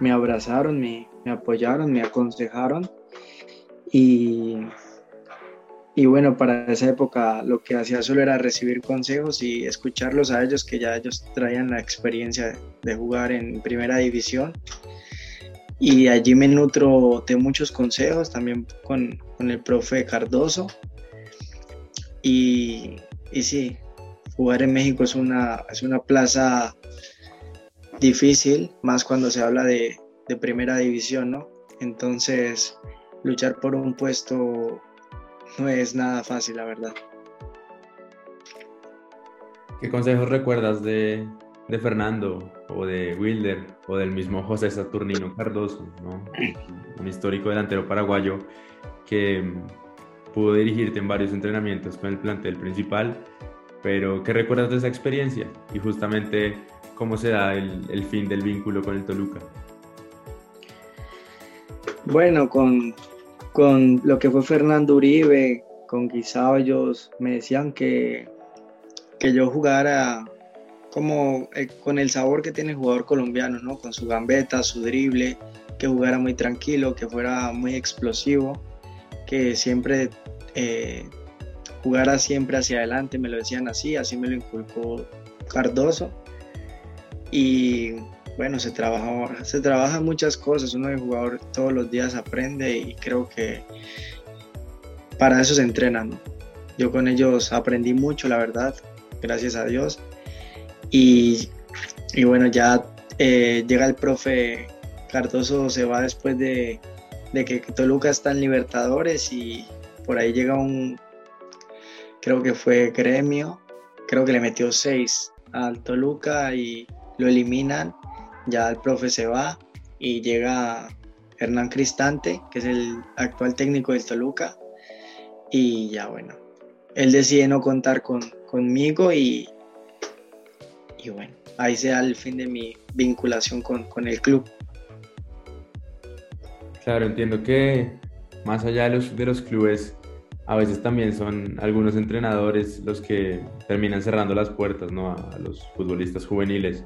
me abrazaron, me, apoyaron, me aconsejaron y, y bueno, para esa época lo que hacía solo era recibir consejos y escucharlos a ellos, que ya ellos traían la experiencia de jugar en primera división. Y allí me nutro de muchos consejos, también con, con el profe Cardoso. Y, y sí, jugar en México es una, es una plaza difícil, más cuando se habla de, primera división, ¿no? Entonces, luchar por un puesto no es nada fácil, la verdad. ¿Qué consejos recuerdas de, Fernando o de Wilder o del mismo José Saturnino Cardoso, ¿no? un histórico delantero paraguayo que pudo dirigirte en varios entrenamientos con el plantel principal, pero ¿qué recuerdas de esa experiencia? Y justamente cómo se da el, fin del vínculo con el Toluca. Bueno, con, con lo que fue Fernando Uribe, con Guisao, ellos me decían que, que yo jugara como eh, con el sabor que tiene el jugador colombiano, ¿no? Con su gambeta, su drible, que jugara muy tranquilo, que fuera muy explosivo que siempre eh, jugara siempre hacia adelante, me lo decían así, así me lo inculcó Cardoso. Y bueno, se trabaja, se trabaja muchas cosas, uno de jugador todos los días aprende y creo que para eso se entrena, Yo con ellos aprendí mucho, la verdad, gracias a Dios. Y, bueno, ya eh, llega el profe Cardoso, se va después de de que Toluca está en Libertadores y por ahí llega un, creo que fue Gremio, creo que le metió seis al Toluca y lo eliminan, ya el profe se va y llega Hernán Cristante, que es el actual técnico del Toluca, y ya bueno, él decide no contar con, conmigo y, y bueno, ahí se da el fin de mi vinculación con, con el club. Claro, entiendo que más allá de los, de los clubes, a veces también son algunos entrenadores los que terminan cerrando las puertas ¿no? a, los futbolistas juveniles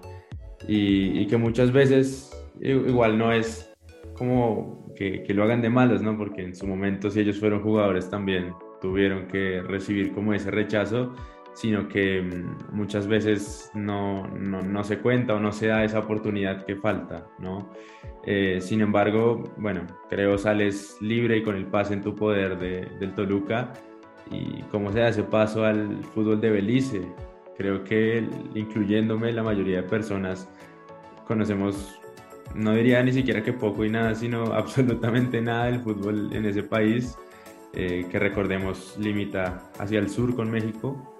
y, que muchas veces igual no es como que, que, lo hagan de malas, ¿no? porque en su momento si ellos fueron jugadores también tuvieron que recibir como ese rechazo sino que mm, muchas veces no, no, se cuenta o no se da esa oportunidad que falta, ¿no? Eh, sin embargo, bueno, creo sales libre y con el pase en tu poder de, del Toluca y cómo se da ese paso al fútbol de Belice. Creo que incluyéndome la mayoría de personas conocemos, no diría ni siquiera que poco y nada, sino absolutamente nada del fútbol en ese país, eh, que recordemos limita hacia el sur con México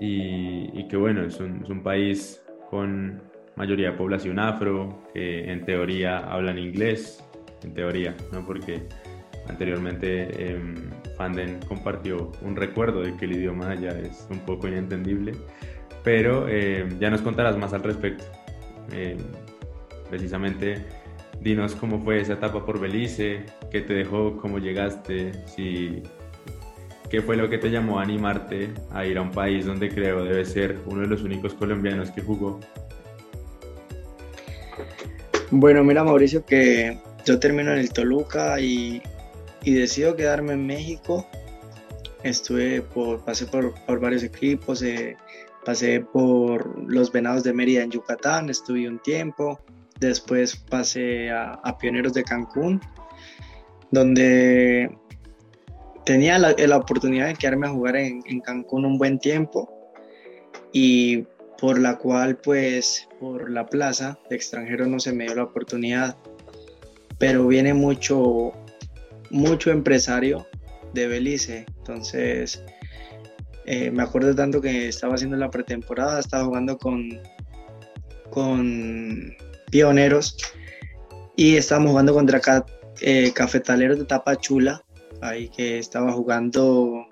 y, que bueno, es un, es un país con mayoría de población afro, que en teoría hablan inglés, en teoría, ¿no? Porque anteriormente eh, Fanden compartió un recuerdo de que el idioma ya es un poco inentendible, pero em, ya nos contarás más al respecto. Em, precisamente, dinos cómo fue esa etapa por Belice, qué te dejó, cómo llegaste, si, qué fue lo que te llamó a animarte a ir a un país donde creo debe ser uno de los únicos colombianos que jugó. Bueno, mira Mauricio que yo termino en el Toluca y, y decido quedarme en México. Estuve por, pasé por, por varios equipos, eh, pasé por los Venados de Mérida en Yucatán, estuve un tiempo. Después pasé a, Pioneros de Cancún, donde tenía la, oportunidad de quedarme a jugar en, en Cancún un buen tiempo y por la cual pues por la plaza de extranjero no se me dio la oportunidad pero viene mucho, mucho empresario de Belice. Entonces, eh, me acuerdo tanto que estaba haciendo la pretemporada, estaba jugando con, con pioneros y estábamos jugando contra eh, cafetaleros de Tapachula, ahí que estaba jugando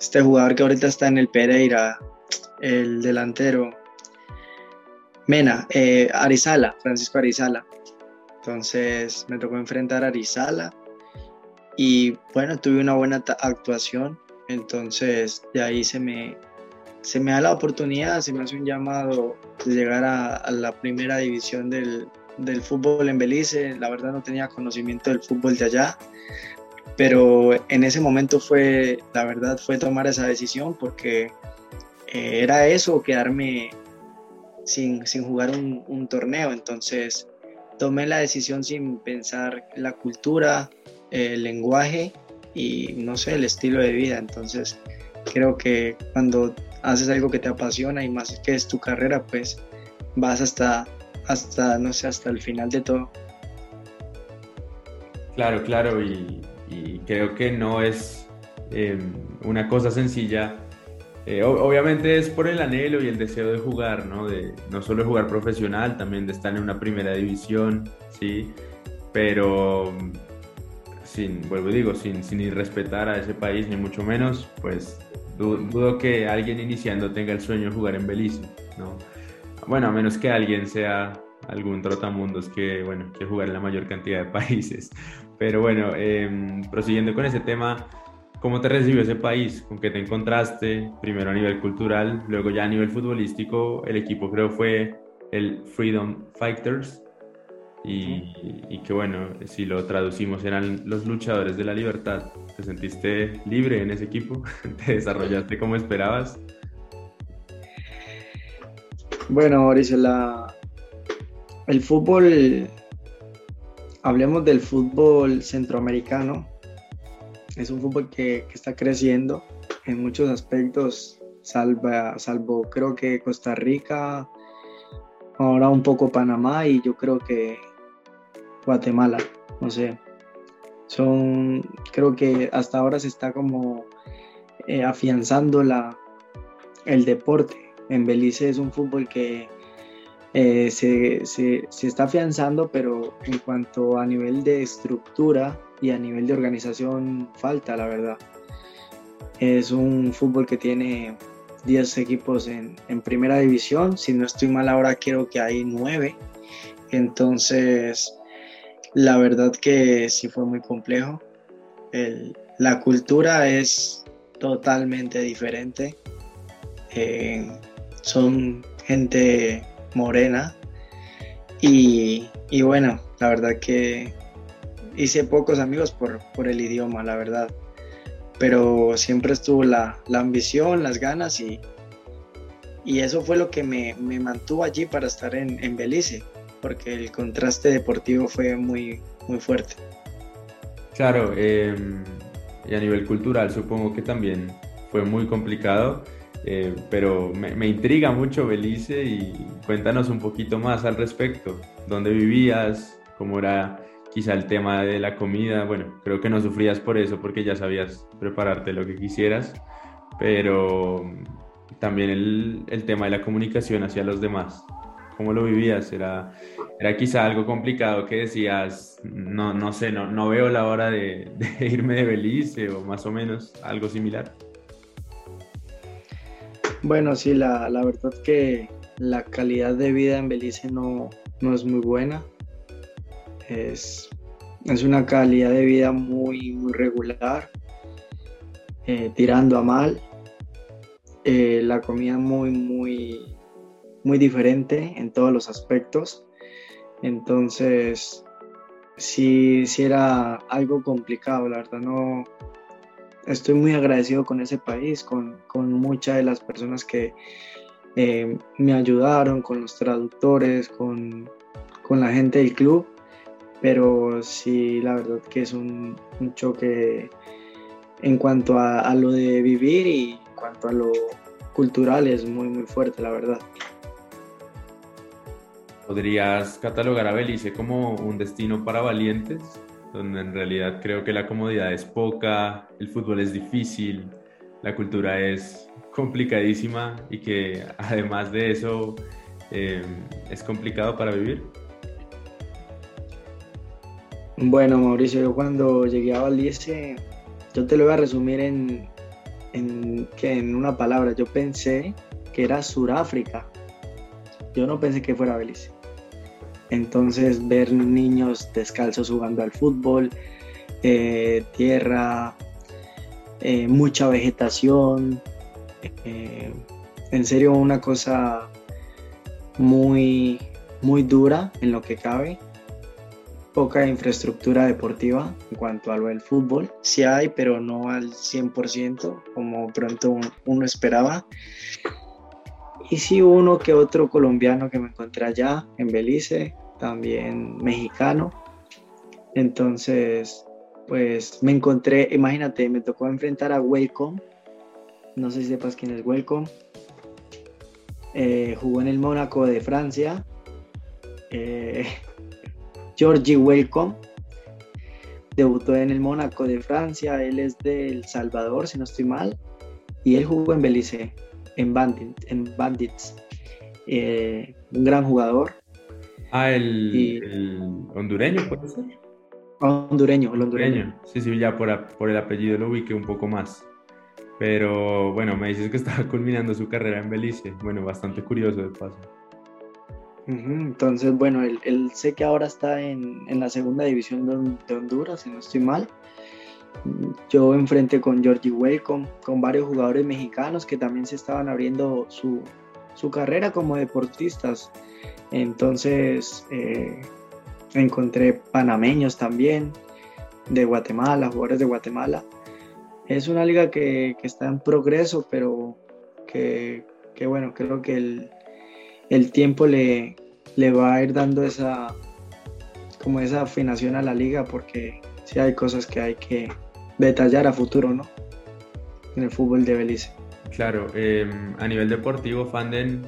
este jugador que ahorita está en el Pereira, el delantero Mena, eh, Arizala, Francisco Arizala. Entonces me tocó enfrentar a Arizala y bueno, tuve una buena actuación. Entonces de ahí se me, se me da la oportunidad, se me hace un llamado de llegar a, la primera división del, del, fútbol en Belice. La verdad no tenía conocimiento del fútbol de allá, pero en ese momento fue, la verdad fue tomar esa decisión porque eh, era eso, quedarme sin, sin jugar un, un torneo. Entonces tomé la decisión sin pensar la cultura, el lenguaje y no sé, el estilo de vida. Entonces creo que cuando haces algo que te apasiona y más que es tu carrera, pues vas hasta, hasta no sé, hasta el final de todo. Claro, claro, y, creo que no es em, una cosa sencilla eh, obviamente es por el anhelo y el deseo de jugar, ¿no? De no solo jugar profesional, también de estar en una primera división, ¿sí? Pero sin, vuelvo digo, sin, sin irrespetar a ese país, ni mucho menos, pues dudo, que alguien iniciando tenga el sueño de jugar en Belice, ¿no? Bueno, a menos que alguien sea algún trotamundos que, bueno, que jugar en la mayor cantidad de países. Pero bueno, em, prosiguiendo con ese tema, ¿Cómo te recibió ese país? ¿Con qué te encontraste? Primero a nivel cultural, luego ya a nivel futbolístico. El equipo creo fue el Freedom Fighters. Y, que bueno, si lo traducimos eran los luchadores de la libertad. ¿Te sentiste libre en ese equipo? ¿Te desarrollaste como esperabas? Bueno, Mauricio, la... el fútbol, hablemos del fútbol centroamericano, es un fútbol que, está creciendo en muchos aspectos, salva, salvo creo que Costa Rica, ahora un poco Panamá y yo creo que Guatemala, no sé. Son, creo que hasta ahora se está como eh, afianzando la, el deporte. En Belice es un fútbol que eh, se, se, está afianzando, pero en cuanto a nivel de estructura y a nivel de organización falta, la verdad. Es un fútbol que tiene 10 equipos en, primera división, si no estoy mal ahora creo que hay 9, entonces la verdad que sí fue muy complejo. la cultura es totalmente diferente. Eh, son gente morena y, y bueno, la verdad que hice pocos amigos por, por el idioma, la verdad. Pero siempre estuvo la, la ambición, las ganas y, y eso fue lo que me, me mantuvo allí para estar en, en, Belice, porque el contraste deportivo fue muy, muy fuerte. Claro, em, y a nivel cultural supongo que también fue muy complicado. Eh, pero me, intriga mucho Belice y cuéntanos un poquito más al respecto. ¿Dónde vivías? ¿Cómo era quizá el tema de la comida? Bueno, creo que no sufrías por eso porque ya sabías prepararte lo que quisieras, pero también el, tema de la comunicación hacia los demás. ¿Cómo lo vivías? ¿Era, era quizá algo complicado que decías, no, no sé, no, no veo la hora de, de irme de Belice o más o menos algo similar? Bueno, sí, la, la verdad que la calidad de vida en Belice no, no es muy buena. Es, es, una calidad de vida muy, muy regular, eh, tirando a mal. Eh, la comida muy, muy, muy diferente en todos los aspectos. Entonces, sí, sí era algo complicado, la verdad no, estoy muy agradecido con ese país, con, muchas de las personas que eh, me ayudaron, con los traductores, con, la gente del club, pero sí, la verdad que es un, choque en cuanto a, lo de vivir y en cuanto a lo cultural es muy, muy fuerte, la verdad. ¿Podrías catalogar a Belice como un destino para valientes? Donde en realidad creo que la comodidad es poca, el fútbol es difícil, la cultura es complicadísima y que además de eso eh, es complicado para vivir. Bueno, Mauricio, yo cuando llegué a Valiese, yo te lo voy a resumir en, en, que en una palabra. Yo pensé que era Suráfrica. Yo no pensé que fuera Belice. Entonces ver niños descalzos jugando al fútbol, eh, tierra, eh, mucha vegetación, eh, en serio una cosa muy, muy dura en lo que cabe. Poca infraestructura deportiva en cuanto a lo del fútbol. Sí hay, pero no al 100% como pronto uno esperaba. Y sí uno que otro colombiano que me encontré allá en Belice, también mexicano. Entonces, pues me encontré, imagínate, me tocó enfrentar a Welcome. No sé si sepas quién es Welcome. Eh, jugó en el Mónaco de Francia. Eh, Georgie Welcome. Debutó en el Mónaco de Francia. Él es del Salvador, si no estoy mal. Y él jugó en Belice en, Bandits. Eh, un gran jugador. Ah, el, hondureño, ¿puede ser? Hondureño, el hondureño. Sí, sí, ya por, por el apellido lo ubiqué un poco más. Pero bueno, me dices que estaba culminando su carrera en Belice. Bueno, bastante curioso de paso. Entonces, bueno, él, sé que ahora está en, la segunda división de, Honduras, si no estoy mal. Yo enfrenté con Georgie Welcome, con varios jugadores mexicanos que también se estaban abriendo su, carrera como deportistas. Entonces eh, encontré panameños también, de Guatemala, jugadores de Guatemala. Es una liga que, está en progreso, pero que, bueno, creo que el, tiempo le, le va a ir dando esa, como esa afinación a la liga porque sí hay cosas que hay que, detallar a futuro, ¿no? En el fútbol de Belice. Claro, em, a nivel deportivo, Fanden,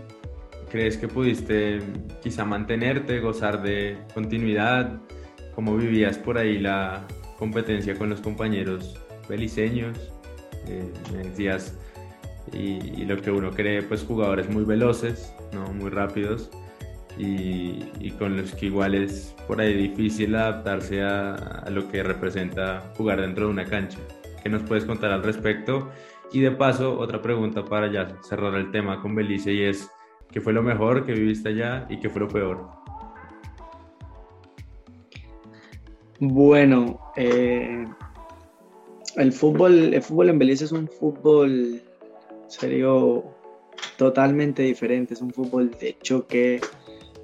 ¿crees que pudiste quizá mantenerte, gozar de continuidad? ¿Cómo vivías por ahí la competencia con los compañeros beliceños? Eh, me decías, y, lo que uno cree, pues jugadores muy veloces, ¿no? muy rápidos y, con los que igual es por ahí difícil adaptarse a, lo que representa jugar dentro de una cancha. ¿Qué nos puedes contar al respecto? Y de paso, otra pregunta para ya cerrar el tema con Belice y es, ¿qué fue lo mejor que viviste allá y qué fue lo peor? Bueno, eh, el, fútbol, el fútbol en Belice es un fútbol, serio, totalmente diferente, es un fútbol de choque,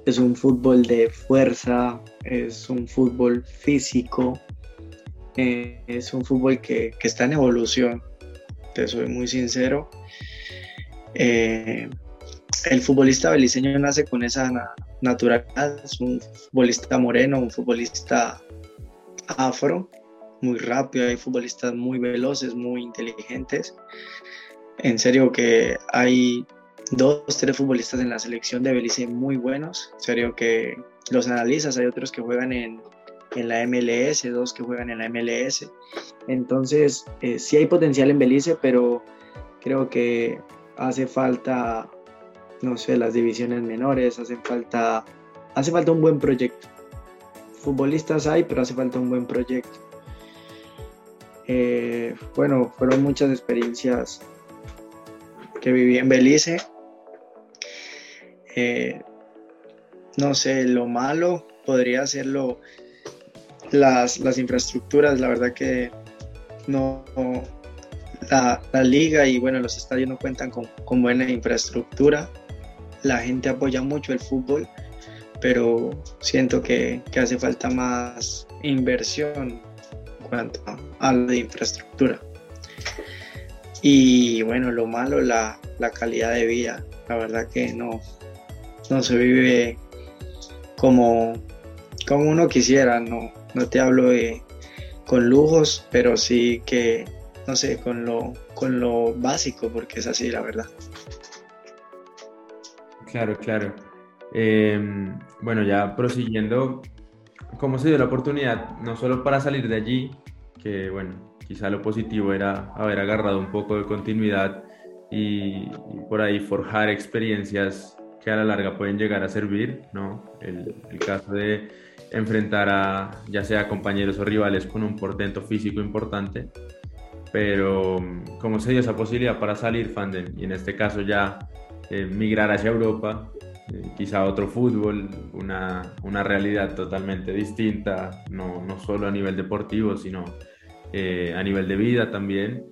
es un fútbol de fuerza, es un fútbol físico, eh, es un fútbol que, está en evolución, te soy muy sincero. Eh, el futbolista beliceño nace con esa naturalidad, es un futbolista moreno, un futbolista afro, muy rápido, hay futbolistas muy veloces, muy inteligentes, en serio que hay dos, tres futbolistas en la selección de Belice muy buenos. En serio que los analizas, hay otros que juegan en, en la MLS, dos que juegan en la MLS. Entonces, eh, sí hay potencial en Belice, pero creo que hace falta, no sé, las divisiones menores, hace falta, hace falta un buen proyecto. Futbolistas hay, pero hace falta un buen proyecto. Eh, bueno, fueron muchas experiencias que viví en Belice. Eh, no sé, lo malo podría ser las, las infraestructuras, la verdad que no, la, liga y bueno, los estadios no cuentan con, buena infraestructura. La gente apoya mucho el fútbol, pero siento que, hace falta más inversión en cuanto a, la infraestructura. Y bueno, lo malo, la, la calidad de vida. La verdad que no, no se vive como, como uno quisiera, no, no te hablo de con lujos, pero sí que, no sé, con lo, con lo básico, porque es así, la verdad. Claro, claro. Em, bueno, ya prosiguiendo, ¿cómo se dio la oportunidad, no solo para salir de allí, que bueno, quizá lo positivo era haber agarrado un poco de continuidad y, por ahí forjar experiencias que a la larga pueden llegar a servir, ¿no? El, el caso de enfrentar a ya sea compañeros o rivales con un portento físico importante, pero como se dio esa posibilidad para salir Fanden y en este caso ya eh, migrar hacia Europa, eh, quizá otro fútbol, una, una, realidad totalmente distinta, no, no solo a nivel deportivo, sino eh, a nivel de vida también,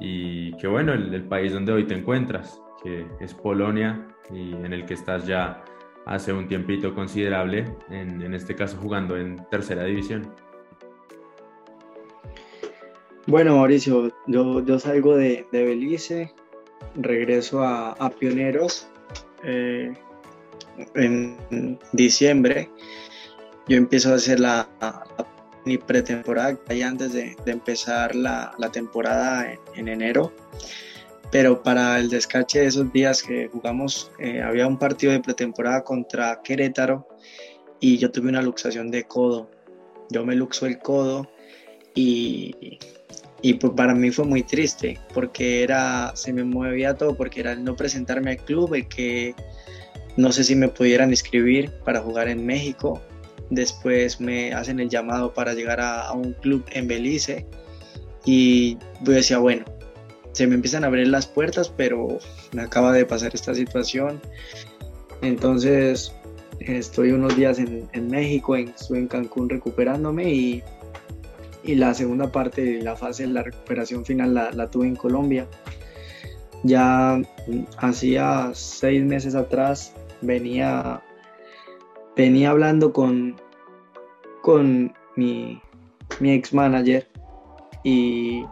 y que bueno, el, el país donde hoy te encuentras, que es Polonia y en el que estás ya hace un tiempito considerable, en, en este caso jugando en tercera división. Bueno, Mauricio, yo, yo salgo de, de Belice, regreso a, a Pioneros eh, en diciembre. Yo empiezo a hacer la, mi pretemporada ya antes de, de empezar la, la temporada en, en enero pero para el descache de esos días que jugamos, eh, había un partido de pretemporada contra Querétaro y yo tuve una luxación de codo. Yo me luxo el codo y, y pues para mí fue muy triste porque era, se me movía todo porque era el no presentarme al club, el que no sé si me pudieran inscribir para jugar en México. Después me hacen el llamado para llegar a, a un club en Belice y yo decía, bueno, se me empiezan a abrir las puertas, pero me acaba de pasar esta situación. Entonces estoy unos días en, México, en, estoy en Cancún recuperándome y, y, la segunda parte de la fase de la recuperación final la, la tuve en Colombia. Ya hacía seis meses atrás venía, venía hablando con, con mi, mi ex manager y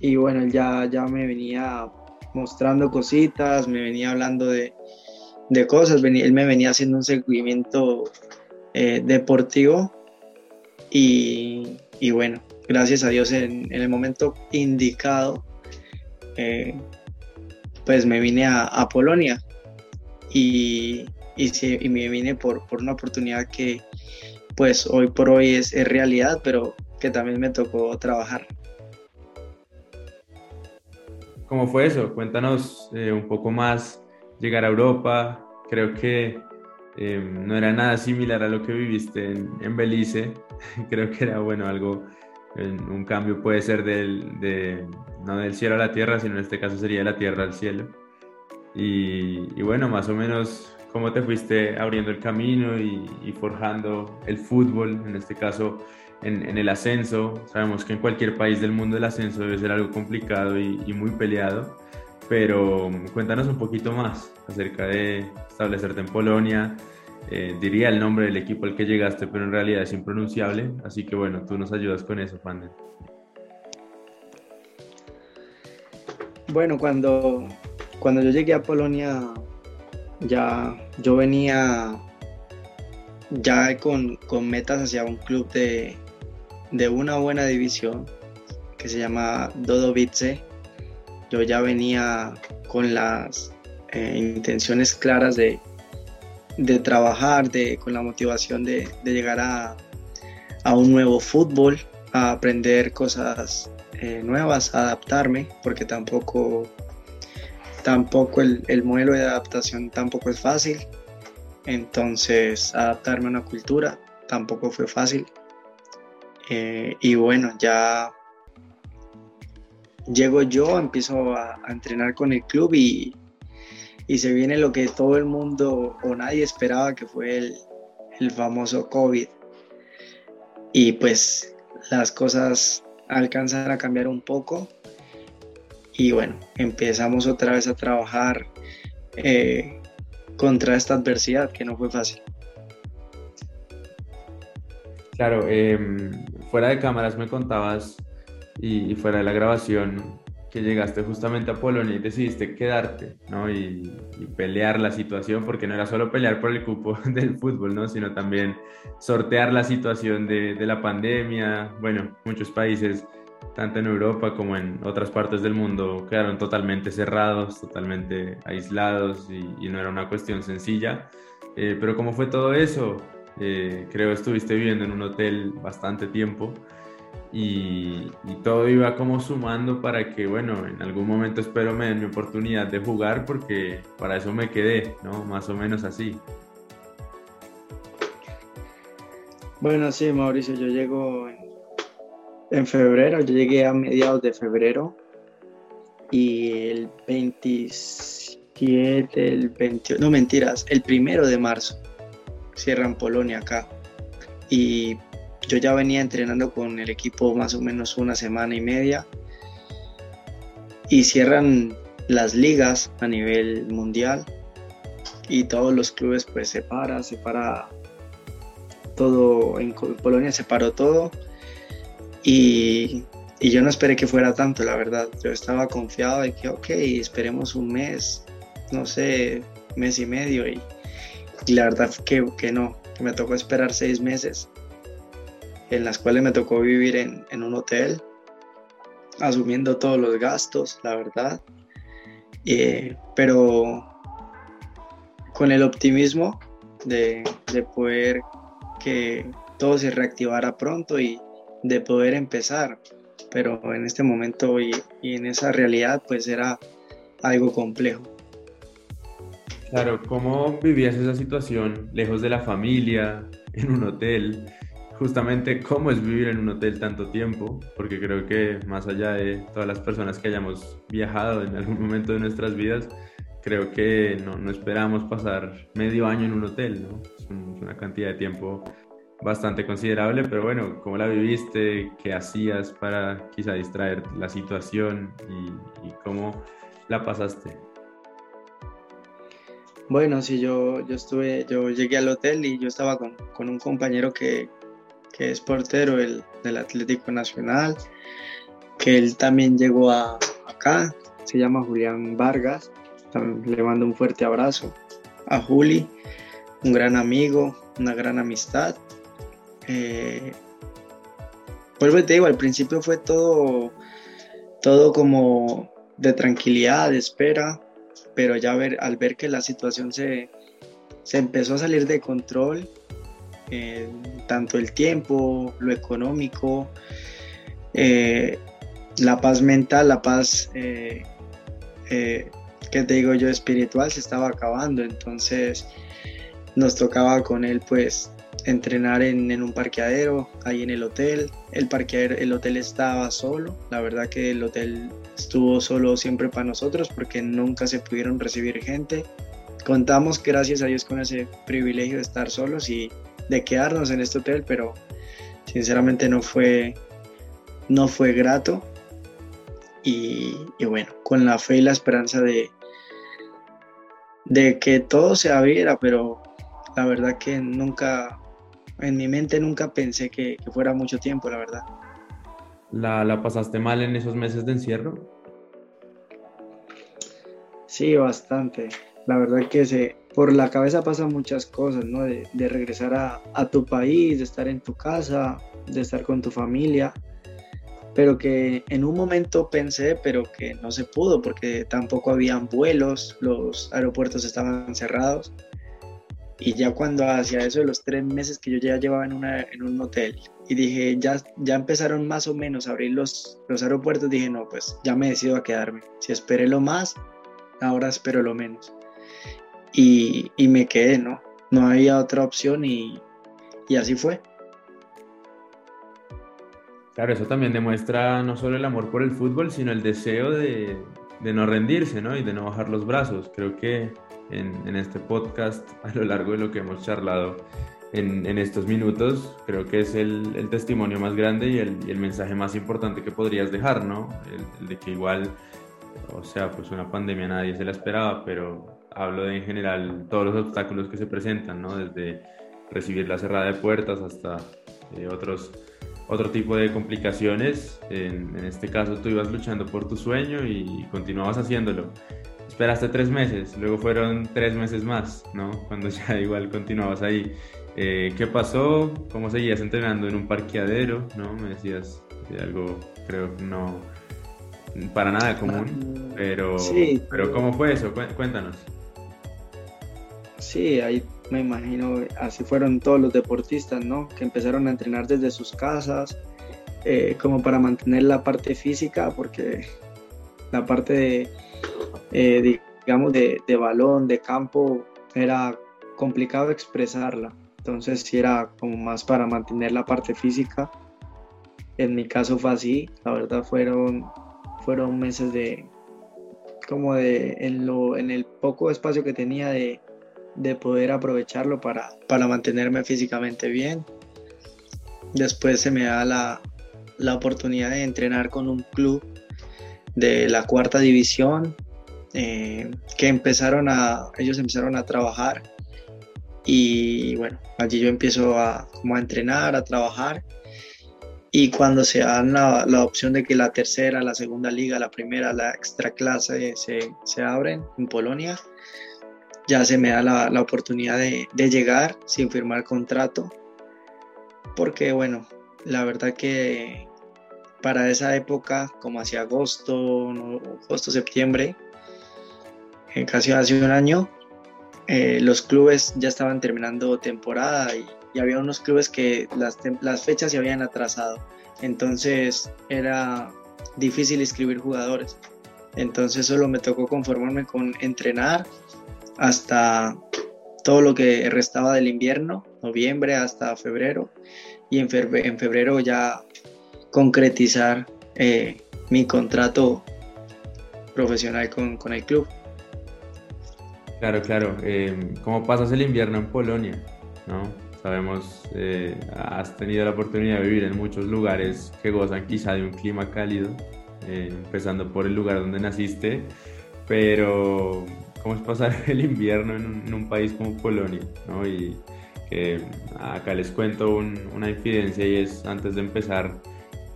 y bueno, ya, ya me venía mostrando cositas, me venía hablando de, cosas, él me venía haciendo un seguimiento eh, deportivo y, bueno, gracias a Dios en, el momento indicado, eh, pues me vine a, Polonia y, y, me vine por, por, una oportunidad que pues hoy por hoy es, es realidad, pero que también me tocó trabajar. ¿Cómo fue eso? Cuéntanos eh, un poco más, llegar a Europa, creo que em, no era nada similar a lo que viviste en, Belice, creo que era bueno algo, un cambio puede ser del, de, no del cielo a la tierra, sino en este caso sería de la tierra al cielo. Y, bueno, más o menos cómo te fuiste abriendo el camino y forjando el fútbol, en este caso en, el ascenso. Sabemos que en cualquier país del mundo el ascenso debe ser algo complicado y, muy peleado, pero cuéntanos un poquito más acerca de establecerte en Polonia. Eh, diría el nombre del equipo al que llegaste, pero en realidad es impronunciable, así que bueno, tú nos ayudas con eso, Panden. Bueno, cuando, cuando yo llegué a Polonia, ya yo venía ya con, con metas hacia un club de, de una buena división que se llama Dodovice. yo ya venía con las eh, intenciones claras de, de trabajar, de, con la motivación de, de llegar a, a, un nuevo fútbol, a aprender cosas eh, nuevas, a adaptarme, porque tampoco, tampoco el, el, modelo de adaptación tampoco es fácil. Entonces, adaptarme a una cultura tampoco fue fácil. Eh, y bueno, ya llego yo, empiezo a, entrenar con el club y, y se viene lo que todo el mundo o nadie esperaba que fue el, el famoso COVID. Y pues las cosas alcanzan a cambiar un poco y bueno, empezamos otra vez a trabajar eh, contra esta adversidad que no fue fácil. Claro, eh, fuera de cámaras me contabas y, y, fuera de la grabación que llegaste justamente a Polonia y decidiste quedarte, ¿no? Y, y, pelear la situación, porque no era solo pelear por el cupo del fútbol, ¿no? Sino también sortear la situación de, de la pandemia. Bueno, muchos países, tanto en Europa como en otras partes del mundo, quedaron totalmente cerrados, totalmente aislados y, y no era una cuestión sencilla. Eh, pero ¿cómo fue todo eso? Eh, creo estuviste viviendo en un hotel bastante tiempo. Y, todo iba como sumando para que, bueno, en algún momento espero me den mi oportunidad de jugar porque para eso me quedé, ¿no? Más o menos así. Bueno, sí, Mauricio, yo llego en, en febrero, yo llegué a mediados de febrero y el 27, el 28, no mentiras, el primero de marzo cierran Polonia acá. Y yo ya venía entrenando con el equipo más o menos una semana y media y cierran las ligas a nivel mundial y todos los clubes pues se para, todo, en Polonia se paró todo y, y yo no esperé que fuera tanto, la verdad. Yo estaba confiado de que, ok, esperemos un mes, no sé, mes y medio y, y la verdad que, que no, me tocó esperar seis meses en las cuales me tocó vivir en, en un hotel, asumiendo todos los gastos, la verdad. Eh, pero con el optimismo de, de, poder que todo se reactivara pronto y de poder empezar. Pero en este momento y en esa realidad pues era algo complejo. Claro, ¿cómo vivías esa situación lejos de la familia, en un hotel? justamente cómo es vivir en un hotel tanto tiempo, porque creo que más allá de todas las personas que hayamos viajado en algún momento de nuestras vidas, creo que no, no esperamos pasar medio año en un hotel, ¿no? Es, un, es, una cantidad de tiempo bastante considerable, pero bueno, ¿cómo la viviste? ¿Qué hacías para quizá distraer la situación y, y cómo la pasaste? Bueno, sí, yo, yo estuve, yo llegué al hotel y yo estaba con, con un compañero que, que es portero el, del Atlético Nacional, que él también llegó a, acá, se llama Julián Vargas, también le mando un fuerte abrazo a Juli, un gran amigo, una gran amistad. Eh, vuelvo te digo, al principio fue todo, todo como de tranquilidad, de espera, pero ya ver, al ver que la situación se, se empezó a salir de control, eh, tanto el tiempo, lo económico, eh, la paz mental, la paz, eh, eh, que te digo yo, espiritual, se estaba acabando. Entonces nos tocaba con él pues entrenar en, en, un parqueadero, ahí en el hotel. El parqueadero, el hotel estaba solo. La verdad que el hotel estuvo solo siempre para nosotros porque nunca se pudieron recibir gente. Contamos, gracias a Dios, con ese privilegio de estar solos y de quedarnos en este hotel, pero sinceramente no fue, no fue grato. Y, y, bueno, con la fe y la esperanza de, de que todo se abriera, pero la verdad que nunca, en mi mente nunca pensé que, que fuera mucho tiempo, la verdad. ¿La, ¿La pasaste mal en esos meses de encierro? Sí, bastante. La verdad que se, por la cabeza pasan muchas cosas, ¿no? De, de regresar a, a, tu país, de estar en tu casa, de estar con tu familia. pero que en un momento pensé, pero que no se pudo porque tampoco habían vuelos, los aeropuertos estaban cerrados. Y ya cuando hacía eso de los tres meses que yo ya llevaba en, una, en un hotel y dije, ya, ya empezaron más o menos a abrir los, los aeropuertos, dije, no, pues ya me decido a quedarme. Si esperé lo más, ahora espero lo menos. Y, y me quedé, ¿no? No había otra opción y, y así fue. Claro, eso también demuestra no solo el amor por el fútbol, sino el deseo de, de no rendirse, ¿no? Y de no bajar los brazos. Creo que en, en, este podcast, a lo largo de lo que hemos charlado en, en estos minutos, creo que es el, el testimonio más grande y el, y el, mensaje más importante que podrías dejar, ¿no? El, de que igual, o sea, pues una pandemia nadie se la esperaba, pero hablo de en general todos los obstáculos que se presentan, ¿no? Desde recibir la cerrada de puertas hasta eh, otros otro tipo de complicaciones. En, en, este caso tú ibas luchando por tu sueño y continuabas haciéndolo. Esperaste tres meses, luego fueron tres meses más, ¿no? Cuando ya igual continuabas ahí. Eh, ¿Qué pasó? ¿Cómo seguías entrenando en un parqueadero? ¿No? Me decías de algo, creo no, para nada común, pero, sí, pero ¿cómo fue eso? Cuéntanos. Sí, ahí me imagino, así fueron todos los deportistas, ¿no? Que empezaron a entrenar desde sus casas, eh, como para mantener la parte física, porque la parte de, eh, digamos, de, de, balón, de campo, era complicado expresarla. Entonces sí era como más para mantener la parte física. En mi caso fue así, la verdad fueron, fueron meses de, como de, en, lo, en el poco espacio que tenía de, de poder aprovecharlo para, para mantenerme físicamente bien. Después se me da la, la oportunidad de entrenar con un club de la cuarta división eh, que empezaron a, ellos empezaron a trabajar. Y bueno, allí yo empiezo a, como a entrenar, a trabajar. Y cuando se dan la, la, opción de que la tercera, la segunda liga, la primera, la extra clase se, se abren en Polonia, ya se me da la, la oportunidad de, de, llegar sin firmar contrato, porque bueno, la verdad que para esa época, como hacia agosto, agosto, septiembre, eh, casi hace un año, eh, los clubes ya estaban terminando temporada y, había unos clubes que las, fechas se habían atrasado, entonces era difícil inscribir jugadores. Entonces solo me tocó conformarme con entrenar hasta todo lo que restaba del invierno, noviembre hasta febrero, y en en febrero ya concretizar eh, mi contrato profesional con, con, el club. Claro, claro. Eh, ¿Cómo pasas el invierno en Polonia? ¿No? Sabemos, eh, has tenido la oportunidad de vivir en muchos lugares que gozan quizá de un clima cálido, eh, empezando por el lugar donde naciste, pero cómo es pasar el invierno en un, país como Polonia, ¿no? Y que acá les cuento un, una infidencia y es antes de empezar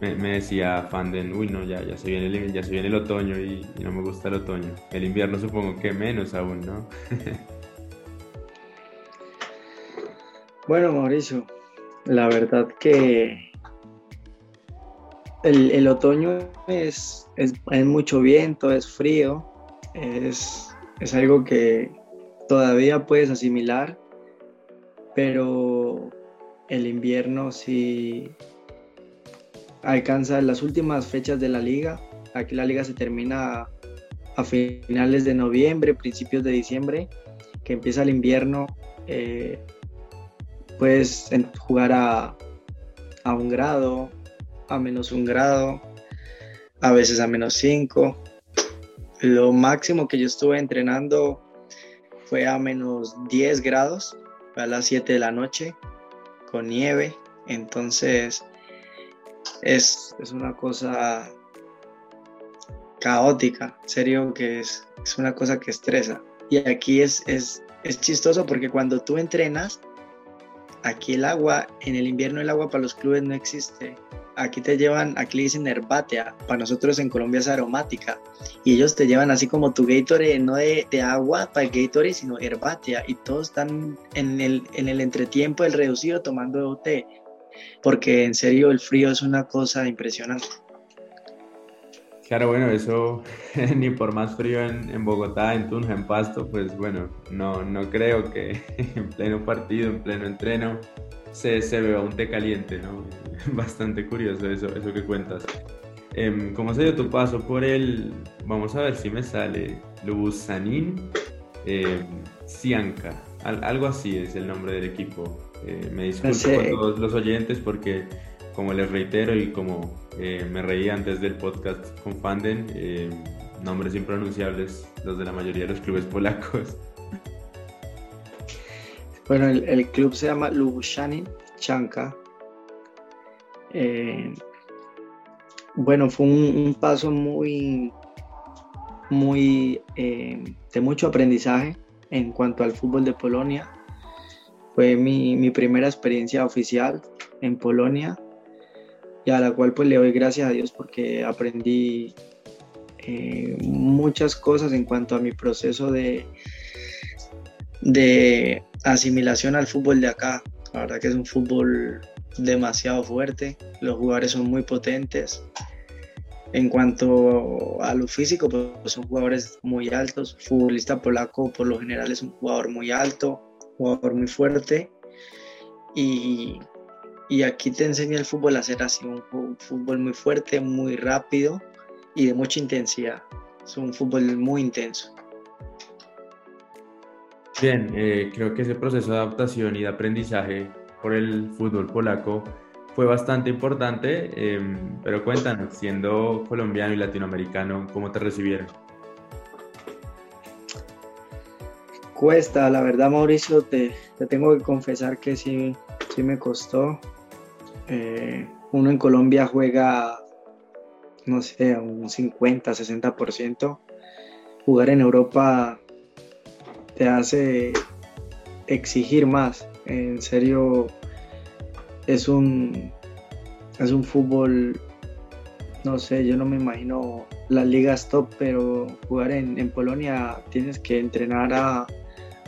me, me, decía Fanden, uy no, ya, ya, se viene el, ya se viene el otoño y, y, no me gusta el otoño. El invierno supongo que menos aún, ¿no? bueno, Mauricio, la verdad que el, el otoño es, es, es mucho viento, es frío, es es algo que todavía puedes asimilar, pero el invierno sí alcanza las últimas fechas de la liga. Aquí la liga se termina a finales de noviembre, principios de diciembre, que empieza el invierno. Eh, puedes jugar a, a un grado, a menos un grado, a veces a menos cinco. Lo máximo que yo estuve entrenando fue a menos 10 grados, a las 7 de la noche, con nieve. Entonces es, es una cosa caótica, serio que es, es, una cosa que estresa. Y aquí es, es, es chistoso porque cuando tú entrenas, aquí el agua, en el invierno el agua para los clubes no existe. Aquí te llevan, aquí le dicen herbatea, para nosotros en Colombia es aromática, y ellos te llevan así como tu Gatorade, no de, de agua para el Gatorade, sino herbatea, y todos están en el, en el entretiempo del reducido tomando té, porque en serio el frío es una cosa impresionante. Claro, bueno, eso ni por más frío en, Bogotá, en Tunja, en Pasto, pues bueno, no, no creo que en pleno partido, en pleno entreno, se, se vea un té caliente, ¿no? Bastante curioso eso, eso que cuentas. Eh, ¿Cómo se dio tu paso por el, vamos a ver si me sale, Lubusanin eh, Cianca? algo así es el nombre del equipo. Eh, me disculpo a todos los oyentes porque como les reitero y como eh, me reí antes del podcast con Fanden, eh, nombres impronunciables los de la mayoría de los clubes polacos. Bueno, el, club se llama Lubushanin Chanka. Bueno, fue un, paso muy, muy de mucho aprendizaje en cuanto al fútbol de Polonia. Fue mi, mi primera experiencia oficial en Polonia y a la cual pues le doy gracias a Dios porque aprendí eh, muchas cosas en cuanto a mi proceso de, de asimilación al fútbol de acá. La verdad que es un fútbol demasiado fuerte, los jugadores son muy potentes. En cuanto a lo físico, pues son jugadores muy altos. Futbolista polaco por lo general es un jugador muy alto, jugador muy fuerte. Y y aquí te enseña el fútbol a ser así, un, fútbol muy fuerte, muy rápido y de mucha intensidad. Es un fútbol muy intenso. Bien, eh, creo que ese proceso de adaptación y de aprendizaje por el fútbol polaco fue bastante importante, em, pero cuéntanos, siendo colombiano y latinoamericano, ¿cómo te recibieron? Cuesta, la verdad Mauricio, te, te tengo que confesar que sí, sí me costó. Eh, uno en Colombia juega, no sé, un 50, 60%. Jugar en Europa te hace exigir más. En serio, es un, es un fútbol, no sé, yo no me imagino las ligas top, pero jugar en, Polonia tienes que entrenar a,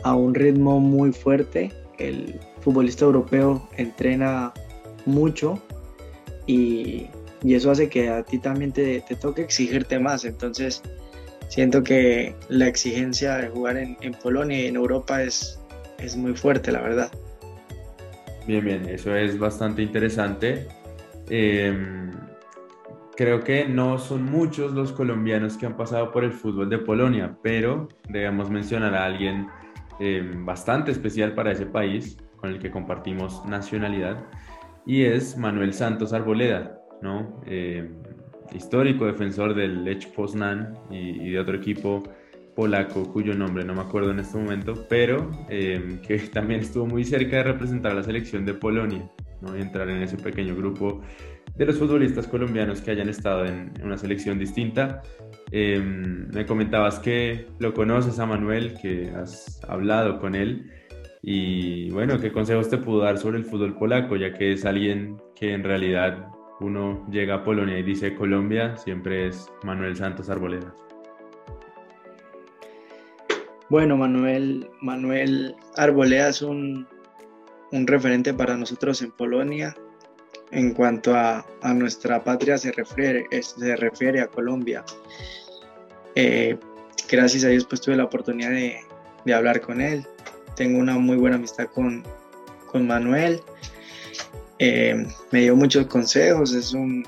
a un ritmo muy fuerte. El futbolista europeo entrena mucho y, eso hace que a ti también te, toque exigirte más. Entonces, siento que la exigencia de jugar en, Polonia y en Europa es, es muy fuerte, la verdad. Bien, bien, eso es bastante interesante. Em, creo que no son muchos los colombianos que han pasado por el fútbol de Polonia, pero debemos mencionar a alguien em, bastante especial para ese país con el que compartimos nacionalidad y es Manuel Santos Arboleda, ¿no? Eh, histórico defensor del Lech Poznan y, de otro equipo polaco cuyo nombre no me acuerdo en este momento, pero eh, que también estuvo muy cerca de representar a la selección de Polonia ¿no? y entrar en ese pequeño grupo de los futbolistas colombianos que hayan estado en, una selección distinta. Eh, me comentabas que lo conoces a Manuel, que has hablado con él. Y bueno, ¿qué consejos te puedo dar sobre el fútbol polaco? Ya que es alguien que en realidad uno llega a Polonia y dice Colombia, siempre es Manuel Santos Arboleda. Bueno, Manuel, Manuel Arboleda es un, un referente para nosotros en Polonia. En cuanto a, a nuestra patria se refiere, se refiere a Colombia. Eh, gracias a Dios pues tuve la oportunidad de, de hablar con él tengo una muy buena amistad con, Manuel. Eh, me dio muchos consejos, es un,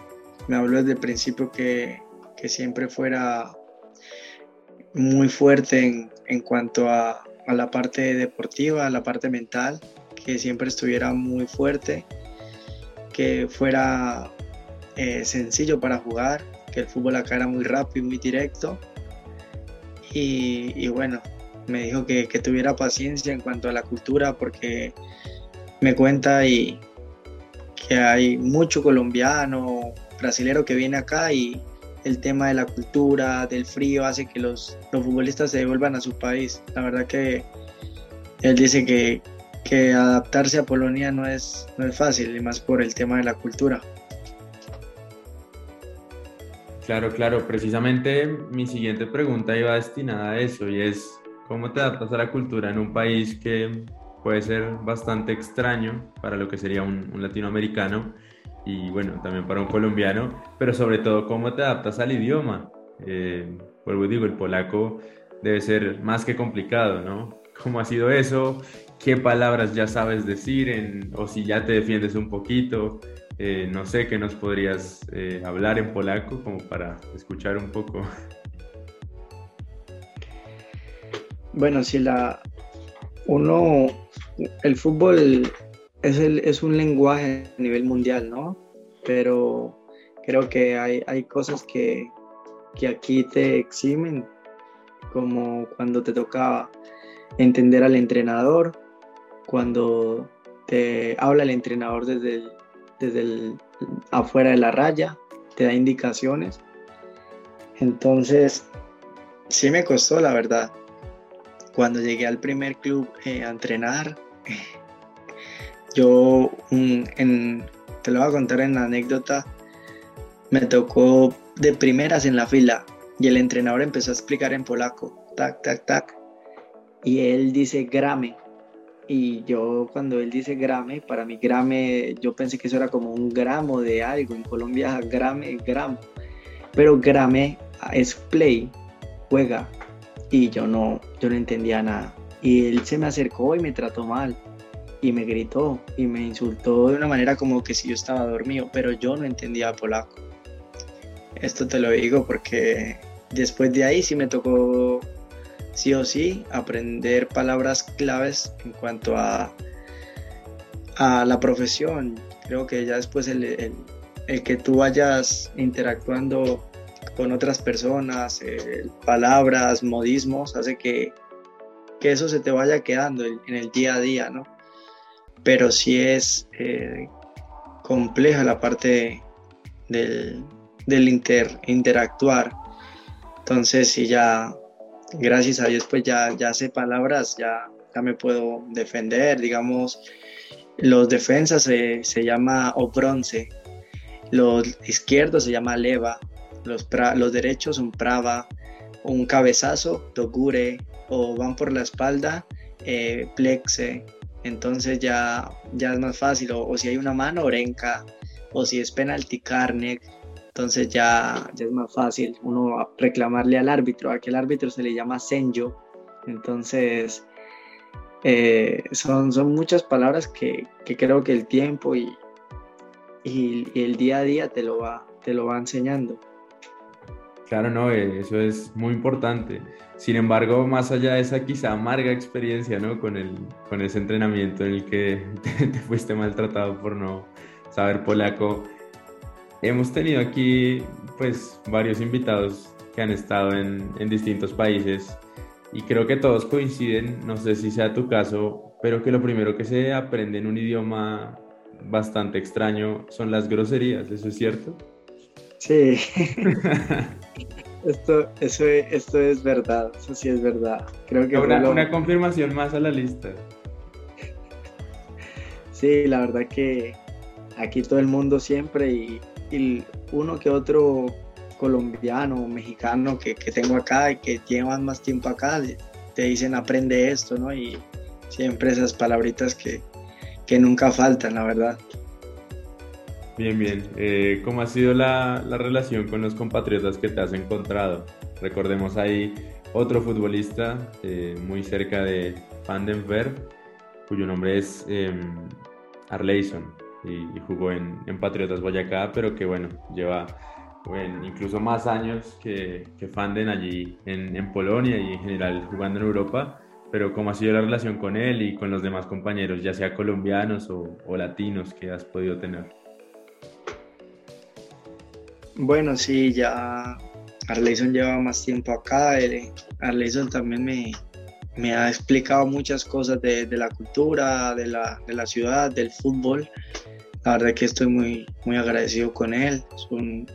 me habló desde el principio que, siempre fuera muy fuerte en, cuanto a, la parte deportiva, a la parte mental, que siempre estuviera muy fuerte, que fuera eh, sencillo para jugar, que el fútbol acá era muy rápido y muy directo. y bueno, me dijo que, tuviera paciencia en cuanto a la cultura porque me cuenta y que hay mucho colombiano, brasilero que viene acá y el tema de la cultura, del frío, hace que los, futbolistas se devuelvan a su país. La verdad que él dice que, adaptarse a Polonia no es, no es fácil, y más por el tema de la cultura. Claro, claro, precisamente mi siguiente pregunta iba destinada a eso y es, ¿Cómo te adaptas a la cultura en un país que puede ser bastante extraño para lo que sería un, latinoamericano y bueno, también para un colombiano, pero sobre todo cómo te adaptas al idioma. Eh, vuelvo digo, el polaco debe ser más que complicado, ¿no? ¿Cómo ha sido eso? ¿Qué palabras ya sabes decir o si ya te defiendes un poquito? Eh, no sé, ¿qué nos podrías eh, hablar en polaco como para escuchar un poco? Bueno, si la uno, el fútbol es, el, es un lenguaje a nivel mundial, ¿no? Pero creo que hay, hay cosas que, que aquí te eximen, como cuando te toca entender al entrenador, cuando te habla el entrenador desde, desde el, afuera de la raya, te da indicaciones. Entonces, sí me costó, la verdad. Cuando llegué al primer club eh, a entrenar, yo, te lo voy a contar en la anécdota, me tocó de primeras en la fila y el entrenador empezó a explicar en polaco, tac, tac, tac, y él dice grame. Y yo cuando él dice grame, para mí grame, yo pensé que eso era como un gramo de algo. En Colombia grame, gramo. Pero grame es play, juega. Y yo no, yo no entendía nada. Y él se me acercó y me trató mal. Y me gritó y me insultó de una manera como que si yo estaba dormido, pero yo no entendía polaco. Esto te lo digo porque después de ahí sí me tocó sí o sí aprender palabras claves en cuanto a, a la profesión. Creo que ya después el, que tú vayas interactuando con otras personas, eh, palabras, modismos, hace que, eso se te vaya quedando en, el día a día, ¿no? Pero sí es eh, compleja la parte del, inter, interactuar. Entonces, si ya gracias a Dios pues ya, ya sé palabras, ya, ya me puedo defender, digamos, los defensas se, se llama o bronce, los izquierdos se llama leva, los, los derechos son prava, un cabezazo, togure, o van por la espalda, eh, plexe, entonces ya, ya es más fácil, o, si hay una mano, orenca, o si es penalti, carne, entonces ya, es más fácil uno reclamarle al árbitro. A aquel árbitro se le llama senjo. Entonces eh, son, son muchas palabras que, creo que el tiempo y, y, el día a día te lo va, te lo va enseñando. Claro, no, eh, eso es muy importante. Sin embargo, más allá de esa quizá amarga experiencia, ¿no? Con, el, con ese entrenamiento en el que te fuiste maltratado por no saber polaco, Hemos tenido aquí pues varios invitados que han estado en, en, distintos países y creo que todos coinciden, no sé si sea tu caso, pero que lo primero que se aprende en un idioma bastante extraño son las groserías, ¿eso es cierto? Sí. esto, eso, esto es verdad, eso sí es verdad. Creo que una, una confirmación más a la lista. Sí, la verdad que aquí todo el mundo siempre y y uno que otro colombiano, mexicano que, tengo acá y que llevan más tiempo acá, te dicen aprende esto, ¿no? Y siempre esas palabritas que, nunca faltan, la verdad. Bien, bien. Eh, ¿Cómo ha sido la, relación con los compatriotas que te has encontrado? Recordemos ahí otro futbolista eh, muy cerca de Vandenberg, cuyo nombre es eh, Arleison y, jugó en, Patriotas Boyacá, pero que bueno, lleva incluso más años que, que Fanden allí en, Polonia y en general jugando en Europa, pero cómo ha sido la relación con él y con los demás compañeros, ya sea colombianos o, latinos que has podido tener. Bueno, sí, ya Arleison lleva más tiempo acá, Arleison también me, me ha explicado muchas cosas de, de la cultura, de la, de la, ciudad, del fútbol. La verdad que estoy muy, muy agradecido con él. Es un,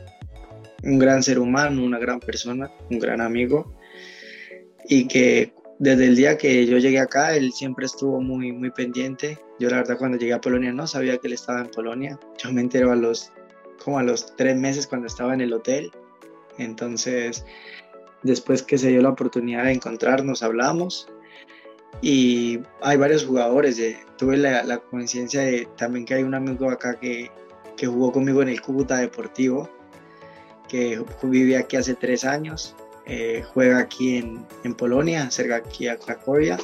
un gran ser humano, una gran persona, un gran amigo. Y que desde el día que yo llegué acá, él siempre estuvo muy, muy pendiente. Yo la verdad cuando llegué a Polonia no sabía que él estaba en Polonia. Yo me enteré a los, como a los tres meses cuando estaba en el hotel. Entonces, después que se dio la oportunidad de encontrarnos, hablamos y hay varios jugadores. tuve la, conciencia de también que hay un amigo acá que, que jugó conmigo en el Cúcuta Deportivo, que vive aquí hace tres años, eh, juega aquí en, en, Polonia, cerca aquí a Cracovia,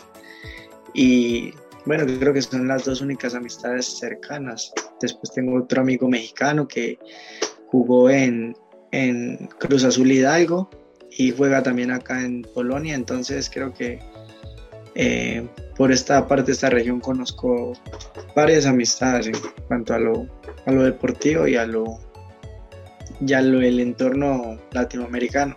y bueno, creo que son las dos únicas amistades cercanas. Después tengo otro amigo mexicano que jugó en, en Cruz Azul Hidalgo y juega también acá en Polonia, entonces creo que eh, por esta parte de esta región conozco varias amistades en cuanto a lo, a lo deportivo y a lo, ya lo el entorno latinoamericano.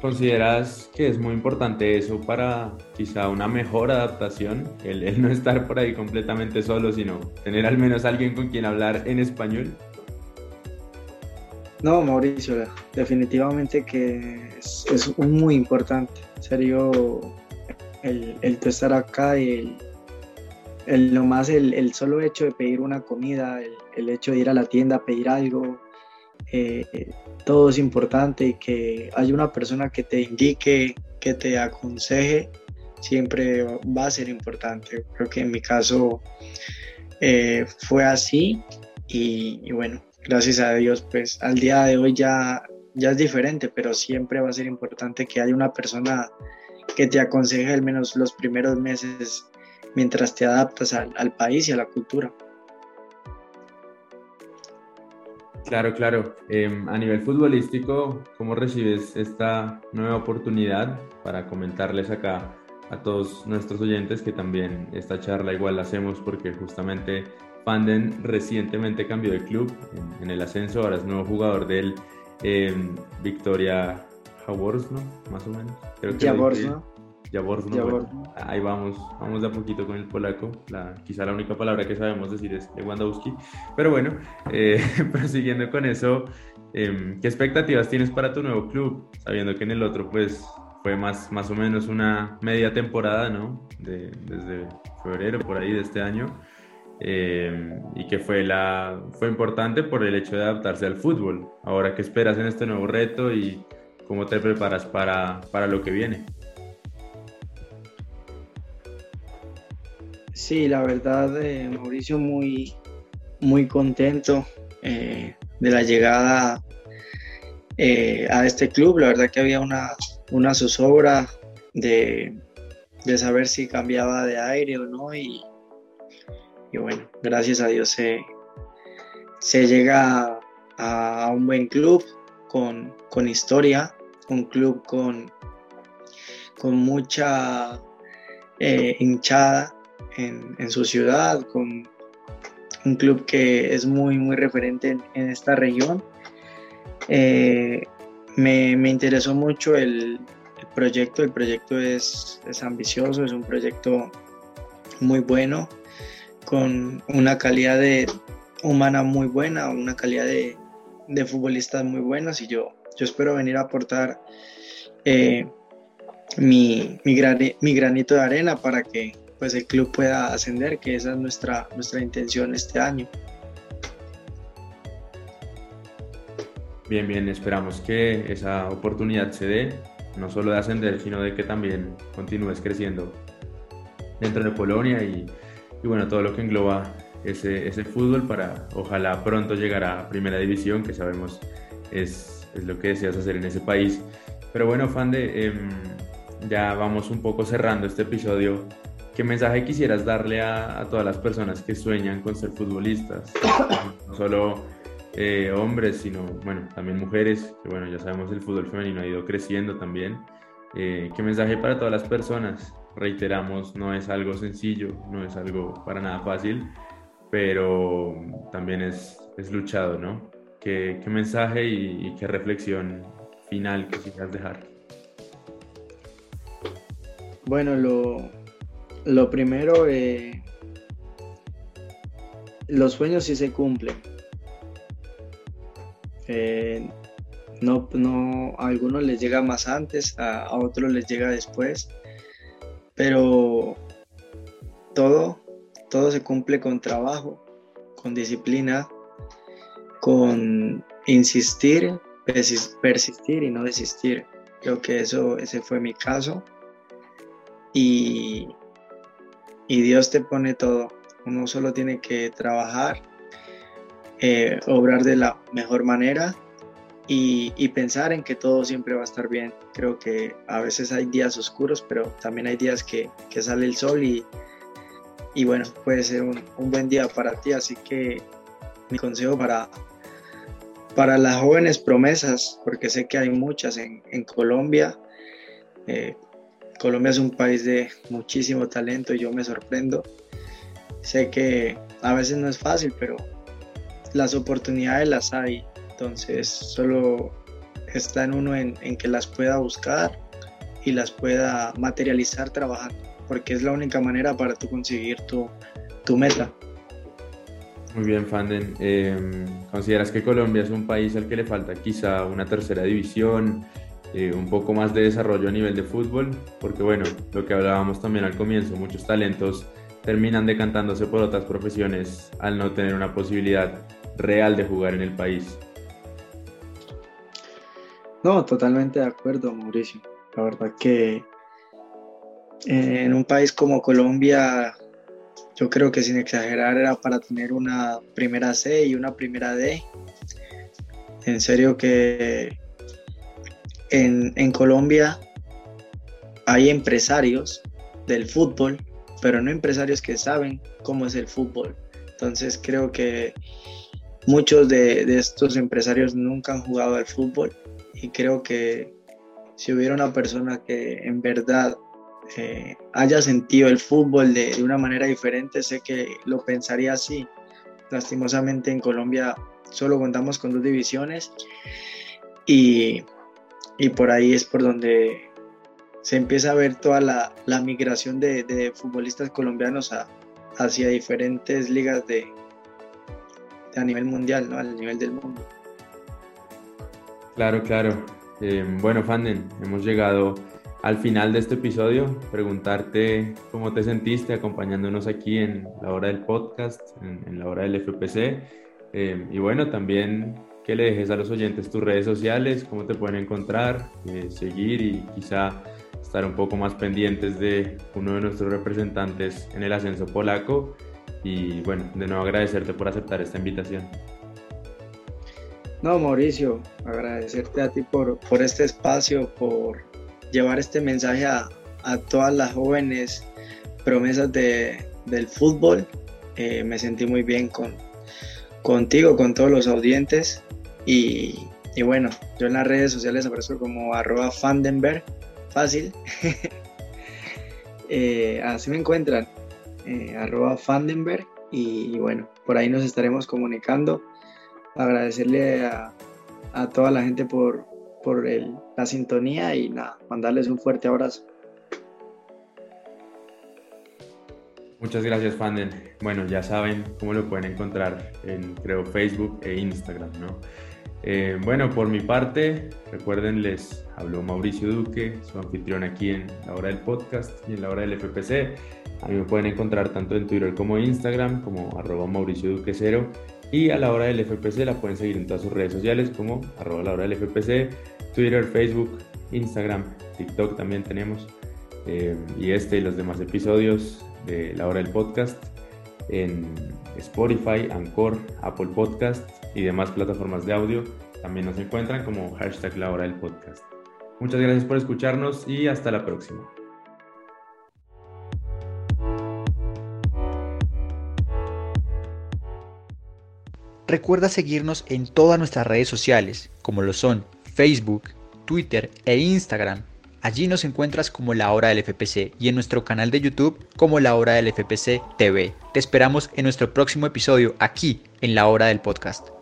¿Consideras que es muy importante eso para quizá una mejor adaptación? El, el, no estar por ahí completamente solo, sino tener al menos alguien con quien hablar en español. No, Mauricio, definitivamente que es, es muy importante. Serio, el, el estar acá y el, el nomás el, el, solo hecho de pedir una comida, el, el, hecho de ir a la tienda a pedir algo, eh, todo es importante y que haya una persona que te indique, que te aconseje, siempre va a ser importante. Creo que en mi caso eh, fue así y, y, bueno, gracias a Dios, pues al día de hoy ya, ya es diferente, pero siempre va a ser importante que haya una persona que te aconseje al menos los primeros meses mientras te adaptas al, al país y a la cultura. Claro, claro. Eh, a nivel futbolístico, ¿cómo recibes esta nueva oportunidad para comentarles acá a todos nuestros oyentes que también esta charla igual la hacemos porque justamente Fanden recientemente cambió de club en, en el ascenso, ahora es nuevo jugador del eh, Victoria ¿no? Más o menos. Creo que Jaworz, ¿no? Jaworz, ¿no? Bueno, ahí vamos, vamos de a poquito con el polaco. La, quizá la única palabra que sabemos decir es Lewandowski. Pero bueno, eh, prosiguiendo con eso, eh, ¿qué expectativas tienes para tu nuevo club? Sabiendo que en el otro, pues, fue más, más o menos una media temporada, ¿no? De, desde febrero, por ahí de este año. Eh, y que fue, la, fue importante por el hecho de adaptarse al fútbol. Ahora, ¿qué esperas en este nuevo reto y cómo te preparas para, para lo que viene? Sí, la verdad, eh, Mauricio, muy, muy contento eh, de la llegada eh, a este club. La verdad que había una, una zozobra de, de saber si cambiaba de aire o no. Y, y bueno, gracias a Dios se, se llega a, un buen club con, con historia, un club con, con mucha eh, hinchada en, en, su ciudad, con un club que es muy, muy referente en, en esta región. Eh, me, me, interesó mucho el, el, proyecto, el proyecto es, es ambicioso, es un proyecto muy bueno con una calidad de humana muy buena, una calidad de, de futbolistas muy buenos y yo, yo espero venir a aportar eh, mi, mi, gran, mi, granito de arena para que pues, el club pueda ascender, que esa es nuestra, nuestra intención este año. Bien, bien, esperamos que esa oportunidad se dé, no solo de ascender, sino de que también continúes creciendo dentro de Polonia y y bueno, todo lo que engloba ese, ese fútbol para ojalá pronto llegar a primera división, que sabemos es, es lo que deseas hacer en ese país. Pero bueno, Fande, eh, ya vamos un poco cerrando este episodio. ¿Qué mensaje quisieras darle a, a, todas las personas que sueñan con ser futbolistas? No solo eh, hombres, sino bueno, también mujeres, que bueno, ya sabemos el fútbol femenino ha ido creciendo también. Eh, ¿Qué mensaje para todas las personas? Reiteramos, no es algo sencillo, no es algo para nada fácil, pero también es, es luchado, ¿no? ¿Qué, mensaje y, qué reflexión final quisieras dejar? Bueno, lo, lo primero, eh, los sueños sí se cumplen. Eh, no, no, a algunos les llega más antes, a otros les llega después pero todo, todo se cumple con trabajo, con disciplina, con insistir, persistir y no desistir. Creo que eso, ese fue mi caso. Y, y Dios te pone todo. Uno solo tiene que trabajar, eh, obrar de la mejor manera y, pensar en que todo siempre va a estar bien. Creo que a veces hay días oscuros, pero también hay días que, que sale el sol y, y bueno, puede ser un, un, buen día para ti. Así que mi consejo para, para las jóvenes promesas, porque sé que hay muchas en, en Colombia. Eh, Colombia es un país de muchísimo talento y yo me sorprendo. Sé que a veces no es fácil, pero las oportunidades las hay. Entonces solo está en uno en, en que las pueda buscar y las pueda materializar trabajando, porque es la única manera para tú conseguir tu, tu meta. Muy bien, Fanden. Eh, ¿Consideras que Colombia es un país al que le falta quizá una tercera división, eh, un poco más de desarrollo a nivel de fútbol? Porque bueno, lo que hablábamos también al comienzo, muchos talentos terminan decantándose por otras profesiones al no tener una posibilidad real de jugar en el país. No, totalmente de acuerdo, Mauricio. La verdad que eh, en un país como Colombia yo creo que sin exagerar era para tener una primera C y una primera D. En serio que en, en Colombia hay empresarios del fútbol, pero no empresarios que saben cómo es el fútbol. Entonces creo que muchos de, de, estos empresarios nunca han jugado al fútbol y creo que si hubiera una persona que en verdad eh, haya sentido el fútbol de, de, una manera diferente, sé que lo pensaría así. Lastimosamente en Colombia solo contamos con dos divisiones y, y por ahí es por donde se empieza a ver toda la, la migración de, de, futbolistas colombianos hacia diferentes ligas de, de, a nivel mundial, ¿no? al nivel del mundo. Claro, claro. Eh, bueno, Fanden, hemos llegado al final de este episodio, preguntarte cómo te sentiste acompañándonos aquí en la hora del podcast, en, en la hora del FPC. Eh, y bueno, también que le dejes a los oyentes tus redes sociales, cómo te pueden encontrar, eh, seguir y quizá estar un poco más pendientes de uno de nuestros representantes en el ascenso polaco. Y bueno, de nuevo agradecerte por aceptar esta invitación. No, Mauricio, agradecerte a ti por, por este espacio, por llevar este mensaje a, a todas las jóvenes promesas de, del fútbol. Eh, me sentí muy bien con, contigo, con todos los audientes. Y, y, bueno, yo en las redes sociales aparezco como arroba fandenberg, fácil. eh, así me encuentran, eh, arroba fandenberg. Y, y, bueno, por ahí nos estaremos comunicando. Agradecerle a, a toda la gente por, por el, la sintonía y nada, mandarles un fuerte abrazo. Muchas gracias, Fanden. Bueno, ya saben cómo lo pueden encontrar en, creo, Facebook e Instagram, ¿no? Eh, bueno, por mi parte, recuerden, les habló Mauricio Duque, su anfitrión aquí en la hora del podcast y en la hora del FPC. A mí me pueden encontrar tanto en Twitter como Instagram, como arroba Mauricio Duque 0. Y a la hora del FPC la pueden seguir en todas sus redes sociales como arroba la hora del FPC, Twitter, Facebook, Instagram, TikTok también tenemos. Eh, y este y los demás episodios de la hora del podcast en Spotify, Anchor, Apple Podcast y demás plataformas de audio también nos encuentran como hashtag la hora del podcast. Muchas gracias por escucharnos y hasta la próxima. Recuerda seguirnos en todas nuestras redes sociales, como lo son Facebook, Twitter e Instagram. Allí nos encuentras como La Hora del FPC y en nuestro canal de YouTube como La Hora del FPC TV. Te esperamos en nuestro próximo episodio aquí en La Hora del Podcast.